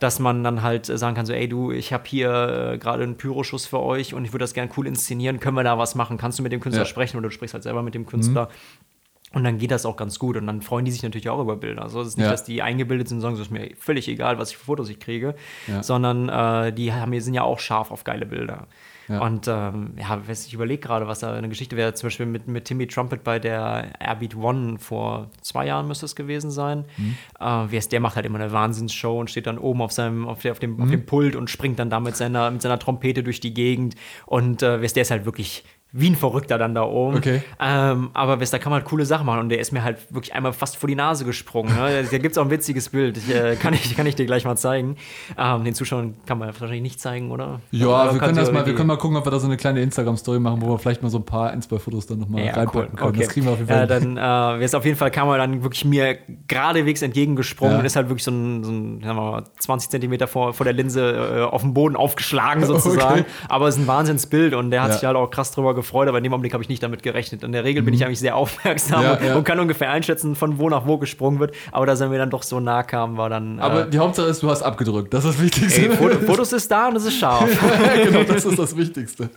dass man dann halt sagen kann, so, ey du, ich habe hier äh, gerade einen Pyroschuss für euch und ich würde das gerne cool inszenieren, können wir da was machen? Kannst du mit dem Künstler sprechen oder du sprichst halt selber mit dem Künstler? Mhm. Und dann geht das auch ganz gut. Und dann freuen die sich natürlich auch über Bilder. Also es ist nicht, ja. dass die eingebildet sind und sagen, es ist mir völlig egal, was ich für Fotos ich kriege, ja. sondern äh, die haben, sind ja auch scharf auf geile Bilder. Ja. Und ähm, ja, ich überlege gerade, was da eine Geschichte wäre, zum Beispiel mit, mit Timmy Trumpet bei der Airbeat One vor zwei Jahren müsste es gewesen sein. Mhm. Äh, der macht halt immer eine Wahnsinnsshow und steht dann oben auf seinem, auf, der, auf, dem, mhm. auf dem Pult und springt dann da mit seiner, mit seiner Trompete durch die Gegend. Und äh, der ist halt wirklich wie ein Verrückter dann da oben. Okay. Ähm, aber da kann man halt coole Sachen machen und der ist mir halt wirklich einmal fast vor die Nase gesprungen. Ne? da gibt es auch ein witziges Bild, ich, äh, kann, ich, kann ich dir gleich mal zeigen. Ähm, den Zuschauern kann man wahrscheinlich nicht zeigen, oder? Ja, oder wir können das mal, wir können mal gucken, ob wir da so eine kleine Instagram-Story machen, wo wir vielleicht mal so ein paar ein, zwei Fotos dann nochmal ja, reinpacken cool. können. Okay. Das kriegen wir auf jeden Fall. Ja, dann äh, ist auf jeden Fall kam er dann wirklich mir geradewegs entgegengesprungen ja. und ist halt wirklich so ein, so ein sagen wir mal, 20 Zentimeter vor, vor der Linse äh, auf dem Boden aufgeschlagen sozusagen. Okay. Aber es ist ein Wahnsinnsbild und der hat ja. sich halt auch krass drüber gefreut, aber in dem Augenblick habe ich nicht damit gerechnet. In der Regel bin ich mhm. eigentlich sehr aufmerksam ja, und, ja. und, kann ungefähr einschätzen, von wo nach wo gesprungen wird. Aber dass er mir dann doch so nah kam, war dann. Aber äh, die Hauptsache ist, du hast abgedrückt. Das ist das Wichtigste. Ey, Foto, Fotos ist da und es ist scharf. genau, das ist das Wichtigste.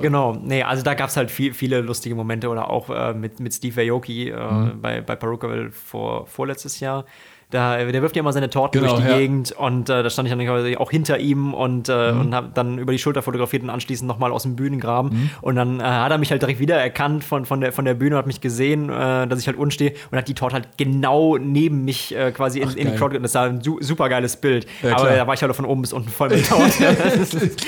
genau. Nee, also da gab es halt viel, viele lustige Momente oder auch äh, mit, mit Steve Aoki äh, mhm. bei, bei Perukaville vor, vorletztes Jahr. Da, der wirft ja immer seine Torten genau, durch die ja. Gegend und äh, da stand ich dann auch hinter ihm und, äh, mhm. und habe dann über die Schulter fotografiert und anschließend nochmal aus dem Bühnengraben. Mhm. Und dann äh, hat er mich halt direkt wieder erkannt von, von, der, von der Bühne und hat mich gesehen, äh, dass ich halt unten stehe und hat die Torte halt genau neben mich äh, quasi in, Ach, in die Crowd. Das war ein su super geiles Bild. Ja, Aber da war ich halt von oben bis unten voll mit Torte.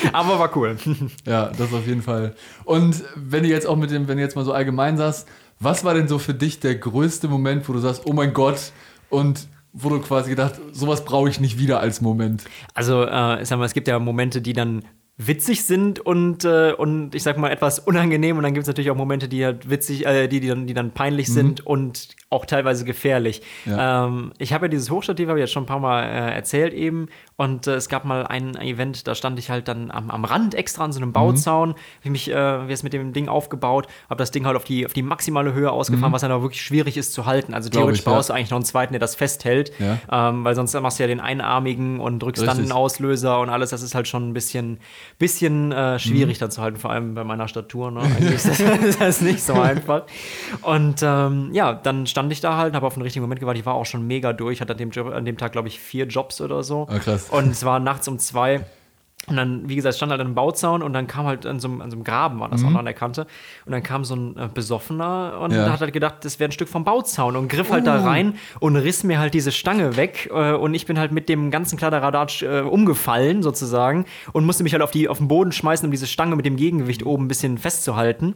Aber war cool. Ja, das auf jeden Fall. Und wenn du jetzt auch mit dem, wenn du jetzt mal so allgemein sagst, was war denn so für dich der größte Moment, wo du sagst, oh mein Gott, und wo du quasi gedacht, sowas brauche ich nicht wieder als Moment? Also, äh, sag mal, es gibt ja Momente, die dann witzig sind und, äh, und ich sag mal etwas unangenehm. Und dann gibt es natürlich auch Momente, die halt witzig, äh, die, die, dann, die dann peinlich mhm. sind und auch teilweise gefährlich. Ja. Ähm, ich habe ja dieses Hochstativ, habe ich jetzt schon ein paar Mal äh, erzählt eben. Und äh, es gab mal ein Event, da stand ich halt dann am, am Rand extra an so einem Bauzaun, mhm. habe mich äh, jetzt mit dem Ding aufgebaut, habe das Ding halt auf die, auf die maximale Höhe ausgefahren, mhm. was dann auch wirklich schwierig ist zu halten. Also theoretisch ich, brauchst ja. du eigentlich noch einen zweiten, der das festhält, ja. ähm, weil sonst machst du ja den einarmigen und drückst Richtig. dann den Auslöser und alles. Das ist halt schon ein bisschen bisschen äh, schwierig mhm. dann zu halten, vor allem bei meiner Statur. Ne? Eigentlich ist das, ist das, nicht so einfach. Und ähm, ja, dann stand ich da halt, habe auf den richtigen Moment gewartet. Ich war auch schon mega durch, hatte an dem, Job, an dem Tag, glaube ich, vier Jobs oder so. Oh, krass. Und es war nachts um zwei. Und dann, wie gesagt, stand halt ein Bauzaun und dann kam halt an so, an so einem Graben, war das mhm. auch noch an der Kante. Und dann kam so ein äh, Besoffener und ja. hat halt gedacht, das wäre ein Stück vom Bauzaun und griff halt uh. da rein und riss mir halt diese Stange weg. Äh, und ich bin halt mit dem ganzen Kladderadatsch äh, umgefallen sozusagen und musste mich halt auf, die, auf den Boden schmeißen, um diese Stange mit dem Gegengewicht oben ein bisschen festzuhalten.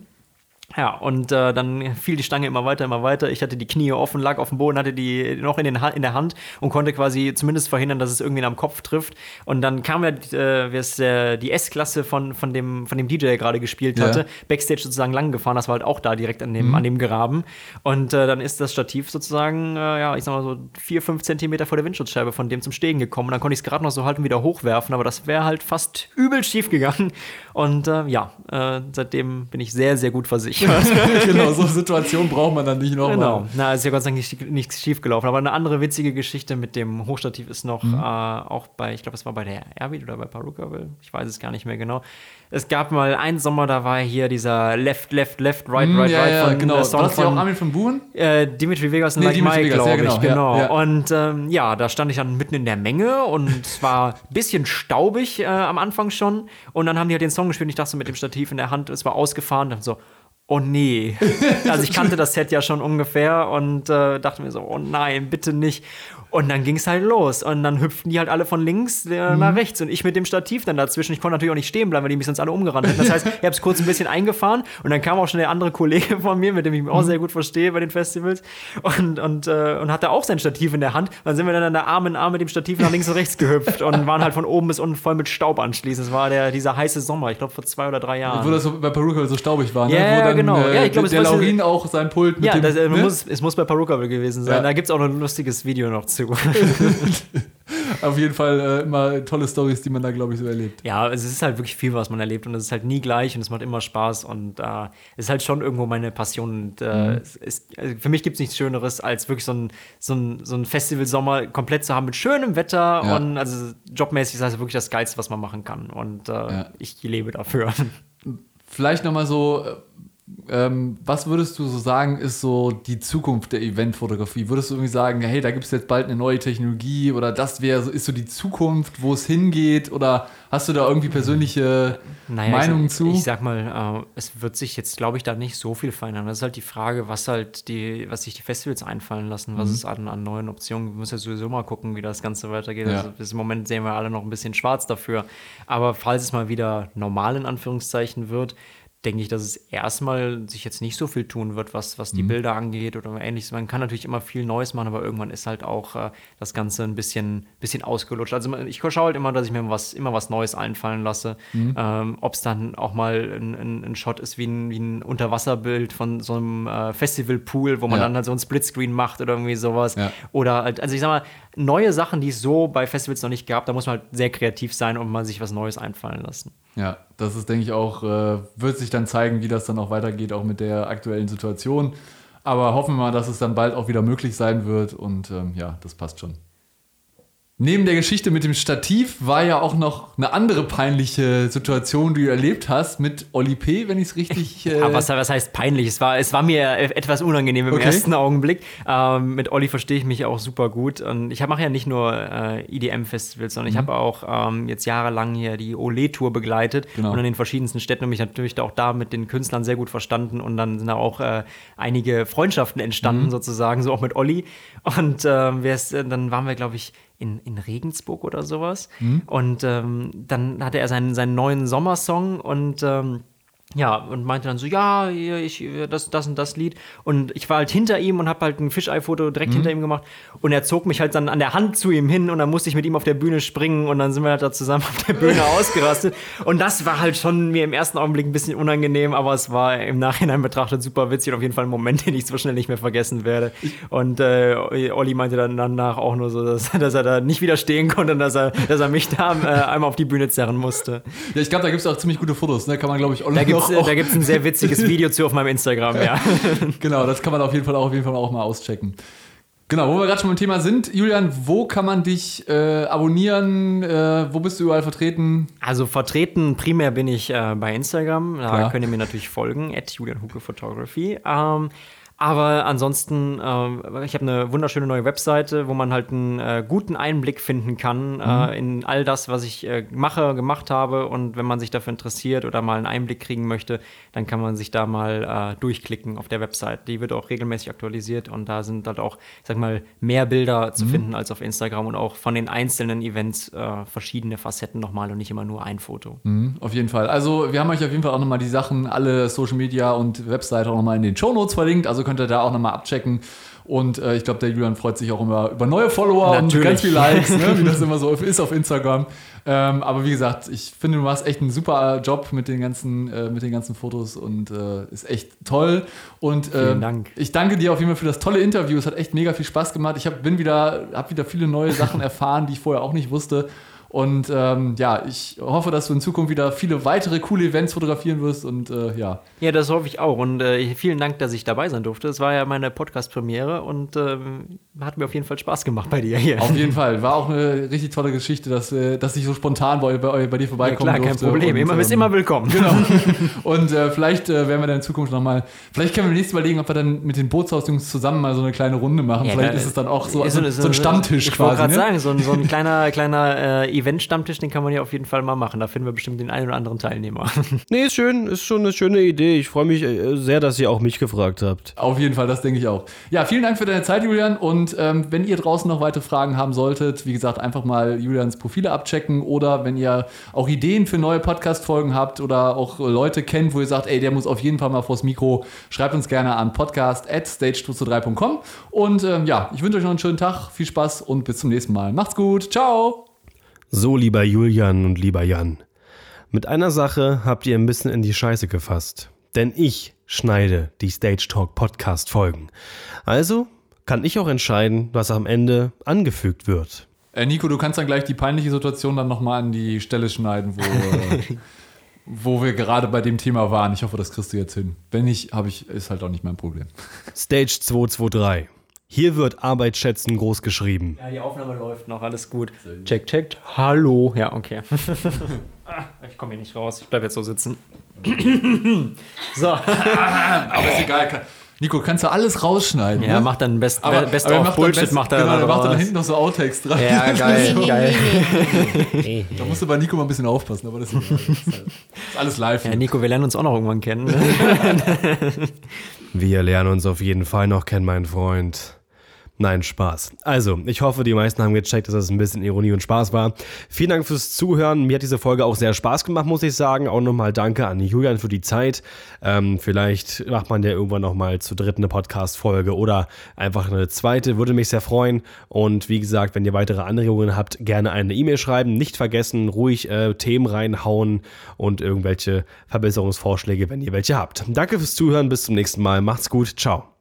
Ja, und äh, dann fiel die Stange immer weiter, immer weiter. Ich hatte die Knie offen, lag auf dem Boden, hatte die noch in, den ha in der Hand und konnte quasi zumindest verhindern, dass es irgendwie am Kopf trifft. Und dann kam ja äh, äh, die S-Klasse von, von, dem, von dem DJ, der gerade gespielt ja. hatte, Backstage sozusagen lang gefahren. Das war halt auch da direkt an dem, mhm. an dem Graben. Und äh, dann ist das Stativ sozusagen, äh, ja, ich sag mal so vier, fünf Zentimeter vor der Windschutzscheibe von dem zum Stehen gekommen. Und dann konnte ich es gerade noch so halten, wieder hochwerfen, aber das wäre halt fast übel schief gegangen. Und äh, ja, äh, seitdem bin ich sehr, sehr gut versichert. genau, so eine Situation braucht man dann nicht nochmal. Genau, na, ist ja Gott sei Dank nicht, nichts schief gelaufen. Aber eine andere witzige Geschichte mit dem Hochstativ ist noch mhm. äh, auch bei, ich glaube, es war bei der Airbeat oder bei Parukaville, ich weiß es gar nicht mehr genau. Es gab mal einen Sommer, da war hier dieser Left, Left, Left, Right, mhm, Right, ja, Right ja, von genau. Song War das ja auch Armin von Buren? Äh, Dimitri Vegas und nee, Like Mike, glaube ja, genau, ich. Genau. Und ähm, ja, da stand ich dann mitten in der Menge und es war ein bisschen staubig äh, am Anfang schon. Und dann haben die halt den Song gespielt und ich dachte so mit dem Stativ in der Hand, es war ausgefahren. Dann so, oh nee. Also ich kannte das Set ja schon ungefähr und äh, dachte mir so, oh nein, bitte nicht. Und dann ging es halt los. Und dann hüpften die halt alle von links äh, mhm. nach rechts. Und ich mit dem Stativ dann dazwischen. Ich konnte natürlich auch nicht stehen bleiben, weil die mich sonst alle umgerannt hätten. Das heißt, ich habe es kurz ein bisschen eingefahren. Und dann kam auch schon der andere Kollege von mir, mit dem ich mich auch sehr gut verstehe bei den Festivals. Und, und, äh, und hatte auch sein Stativ in der Hand. Dann sind wir dann an der Arm in Arm mit dem Stativ nach links und rechts gehüpft. und waren halt von oben bis unten voll mit Staub anschließend. Es war der, dieser heiße Sommer, ich glaube vor zwei oder drei Jahren. Wo das so bei Peruka so staubig war, ne? Ja, Wo dann, genau. Äh, ja, ich glaub, der Laurin auch sein Pult mit ja, dem... Ja, äh, ne? es muss bei Peruka gewesen sein. Ja. Da gibt es auch noch ein lustiges Video noch zu. Auf jeden Fall äh, immer tolle Stories, die man da, glaube ich, so erlebt. Ja, es ist halt wirklich viel, was man erlebt und es ist halt nie gleich und es macht immer Spaß und äh, es ist halt schon irgendwo meine Passion. Und, äh, mhm. ist, also für mich gibt es nichts Schöneres, als wirklich so ein, so ein, so ein Festival-Sommer komplett zu haben mit schönem Wetter ja. und also jobmäßig ist das wirklich das Geilste, was man machen kann und äh, ja. ich lebe dafür. Vielleicht nochmal so ähm, was würdest du so sagen, ist so die Zukunft der Eventfotografie? Würdest du irgendwie sagen, hey, da gibt es jetzt bald eine neue Technologie oder das wäre ist so die Zukunft, wo es hingeht? Oder hast du da irgendwie persönliche naja, Meinungen ich, zu? Ich sag mal, äh, es wird sich jetzt, glaube ich, da nicht so viel verändern. Das ist halt die Frage, was halt die, was sich die Festivals einfallen lassen, was mhm. es an, an, neuen Optionen. Wir müssen ja sowieso mal gucken, wie das Ganze weitergeht. Ja. Also bis im Moment sehen wir alle noch ein bisschen schwarz dafür. Aber falls es mal wieder normal in Anführungszeichen wird, denke ich, dass es erstmal sich jetzt nicht so viel tun wird, was, was die mhm. Bilder angeht oder ähnliches. Man kann natürlich immer viel Neues machen, aber irgendwann ist halt auch äh, das Ganze ein bisschen, bisschen ausgelutscht. Also ich schaue halt immer, dass ich mir was, immer was Neues einfallen lasse. Mhm. Ähm, Ob es dann auch mal ein, ein, ein, Shot ist wie ein, wie ein Unterwasserbild von so einem äh, Festivalpool, wo man ja. dann halt so ein Splitscreen macht oder irgendwie sowas. Ja. Oder halt, also ich sag mal, neue Sachen, die es so bei Festivals noch nicht gab, da muss man halt sehr kreativ sein und mal sich was Neues einfallen lassen. Ja, das ist, denke ich, auch, äh, wird sich dann zeigen, wie das dann auch weitergeht, auch mit der aktuellen Situation. Aber hoffen wir mal, dass es dann bald auch wieder möglich sein wird und ähm, ja, das passt schon. Neben der Geschichte mit dem Stativ war ja auch noch eine andere peinliche Situation, die du erlebt hast mit Oli P., wenn ich es richtig. Äh ja, was, was, heißt peinlich? Es war, es war mir etwas unangenehm im okay. ersten Augenblick. Ähm, mit Olli verstehe ich mich auch super gut. Und ich mache ja nicht nur äh, EDM-Festivals, sondern mhm. ich habe auch ähm, jetzt jahrelang hier die Ole-Tour begleitet genau. und in den verschiedensten Städten und mich natürlich auch da mit den Künstlern sehr gut verstanden. Und dann sind da auch äh, einige Freundschaften entstanden, mhm. sozusagen, so auch mit Olli. Und ähm, dann waren wir, glaube ich, in, in Regensburg oder sowas. Mhm. Und ähm, dann hatte er seinen, seinen neuen Sommersong und ähm, ja, und meinte dann so, ja, ich, das, das und das Lied. Und ich war halt hinter ihm und habe halt ein Fischei-Foto direkt mhm. hinter ihm gemacht. Und er zog mich halt dann an der Hand zu ihm hin und dann musste ich mit ihm auf der Bühne springen und dann sind wir halt da zusammen auf der Bühne ausgerastet. Und das war halt schon mir im ersten Augenblick ein bisschen unangenehm, aber es war im Nachhinein betrachtet super witzig und auf jeden Fall ein Moment, den ich so schnell nicht mehr vergessen werde. Und äh, Olli meinte dann danach auch nur so, dass, dass, er da nicht widerstehen konnte und dass er, dass er mich da äh, einmal auf die Bühne zerren musste. Ja, ich glaube, da gibt es auch ziemlich gute Fotos, ne? Kann man, glaube ich, auch noch gibt's, da gibt es ein sehr witziges Video zu auf meinem Instagram, ja. genau, das kann man auf jeden Fall auch, auf jeden Fall auch mal auschecken. Genau, wo wir gerade schon beim Thema sind, Julian, wo kann man dich äh, abonnieren? Äh, wo bist du überall vertreten? Also vertreten primär bin ich äh, bei Instagram. Da Klar. könnt ihr mir natürlich folgen, at Julian Huke Photography. Ähm, aber ansonsten, äh, ich habe eine wunderschöne neue Webseite, wo man halt einen äh, guten Einblick finden kann äh, mhm. äh, in all das, was ich äh, mache, gemacht habe. Und wenn man sich dafür interessiert oder mal einen Einblick kriegen möchte, dann kann man sich da mal äh, durchklicken auf der Website. Die wird auch regelmäßig aktualisiert und da sind halt auch, ich sag mal, mehr Bilder zu mhm. finden als auf Instagram und auch von den einzelnen Events verschiedene Facetten nochmal und nicht immer nur ein Foto. Mhm, auf jeden Fall. Also wir haben euch auf jeden Fall auch nochmal die Sachen, alle Social Media und Webseite auch nochmal in den Show Notes verlinkt. Also könnt ihr da auch nochmal abchecken. Und äh, ich glaube, der Julian freut sich auch immer über neue Follower Natürlich. und ganz viele Likes, ne, wie das immer so ist auf Instagram. Ähm, aber wie gesagt, ich finde, du machst echt einen super Job mit den ganzen, äh, mit den ganzen Fotos und äh, ist echt toll. Und äh, Dank. ich danke dir auf jeden Fall für das tolle Interview. Es hat echt mega viel Spaß gemacht. Ich habe wieder, hab wieder viele neue Sachen erfahren, die ich vorher auch nicht wusste. Und ähm, ja, ich hoffe, dass du in Zukunft wieder viele weitere coole Events fotografieren wirst und äh, ja. Ja, das hoffe ich auch. Und äh, vielen Dank, dass ich dabei sein durfte. Es war ja meine Podcast-Premiere und ähm, hat mir auf jeden Fall Spaß gemacht bei dir hier. Auf jeden Fall. War auch eine richtig tolle Geschichte, dass, äh, dass ich so spontan bei, bei, bei dir vorbeikommen ja, klar, durfte. kein Problem. Und, immer, bist ähm, immer willkommen. Genau. und äh, vielleicht äh, werden wir dann in Zukunft nochmal, vielleicht können wir nächstes Mal überlegen, ob wir dann mit den Bootshausjungs zusammen mal so eine kleine Runde machen. Ja, vielleicht ist es dann auch so, also, so, so ein Stammtisch ich quasi. Ich wollte gerade ne? sagen, so, so ein kleiner, kleiner äh, Event-Stammtisch, den kann kann man ja auf jeden Fall mal machen. Da finden wir bestimmt den einen oder anderen Teilnehmer. nee, ist schön, ist schon eine schöne Idee. Ich freue mich äh, sehr, dass ihr auch mich gefragt habt. Auf jeden Fall, das denke ich auch. Ja, vielen Dank für deine Zeit, Julian. Und ähm, wenn ihr draußen noch weitere Fragen haben solltet, wie gesagt, einfach mal Julians Profile abchecken oder wenn ihr auch Ideen für neue Podcast-Folgen habt oder auch Leute kennt, wo ihr sagt, ey, der muss auf jeden Fall mal vors Mikro, schreibt uns gerne an podcast at stage223.com. Und ähm, ja, ich wünsche euch noch einen schönen Tag, viel Spaß und bis zum nächsten Mal. Macht's gut, ciao! So, lieber Julian und lieber Jan, mit einer Sache habt ihr ein bisschen in die Scheiße gefasst. Denn ich schneide die Stage Talk Podcast Folgen. Also kann ich auch entscheiden, was am Ende angefügt wird. Äh, Nico, du kannst dann gleich die peinliche Situation dann nochmal an die Stelle schneiden, wo, wo wir gerade bei dem Thema waren. Ich hoffe, das kriegst du jetzt hin. Wenn nicht, habe ich, ist halt auch nicht mein Problem. Stage 223. Hier wird Arbeit schätzen groß geschrieben. Ja, die Aufnahme läuft noch, alles gut. Check, check. Hallo. Ja, okay. ich komme hier nicht raus. Ich bleibe jetzt so sitzen. so. aber ist egal. Nico, kannst du alles rausschneiden? Ja, ne? macht dann best, aber, best aber of Bullshit, best, macht er genau, dann macht dann hinten noch so Outtakes dran. Ja, geil, geil. da musst du bei Nico mal ein bisschen aufpassen, aber das ist, das ist alles live. Ja, Nico, wir lernen uns auch noch irgendwann kennen. wir lernen uns auf jeden Fall noch kennen, mein Freund. Nein, Spaß. Also, ich hoffe, die meisten haben gecheckt, dass das ein bisschen Ironie und Spaß war. Vielen Dank fürs Zuhören. Mir hat diese Folge auch sehr Spaß gemacht, muss ich sagen. Auch nochmal danke an Julian für die Zeit. Ähm, vielleicht macht man ja irgendwann nochmal zur dritten Podcast-Folge oder einfach eine zweite. Würde mich sehr freuen. Und wie gesagt, wenn ihr weitere Anregungen habt, gerne eine E-Mail schreiben. Nicht vergessen, ruhig äh, Themen reinhauen und irgendwelche Verbesserungsvorschläge, wenn ihr welche habt. Danke fürs Zuhören. Bis zum nächsten Mal. Macht's gut. Ciao.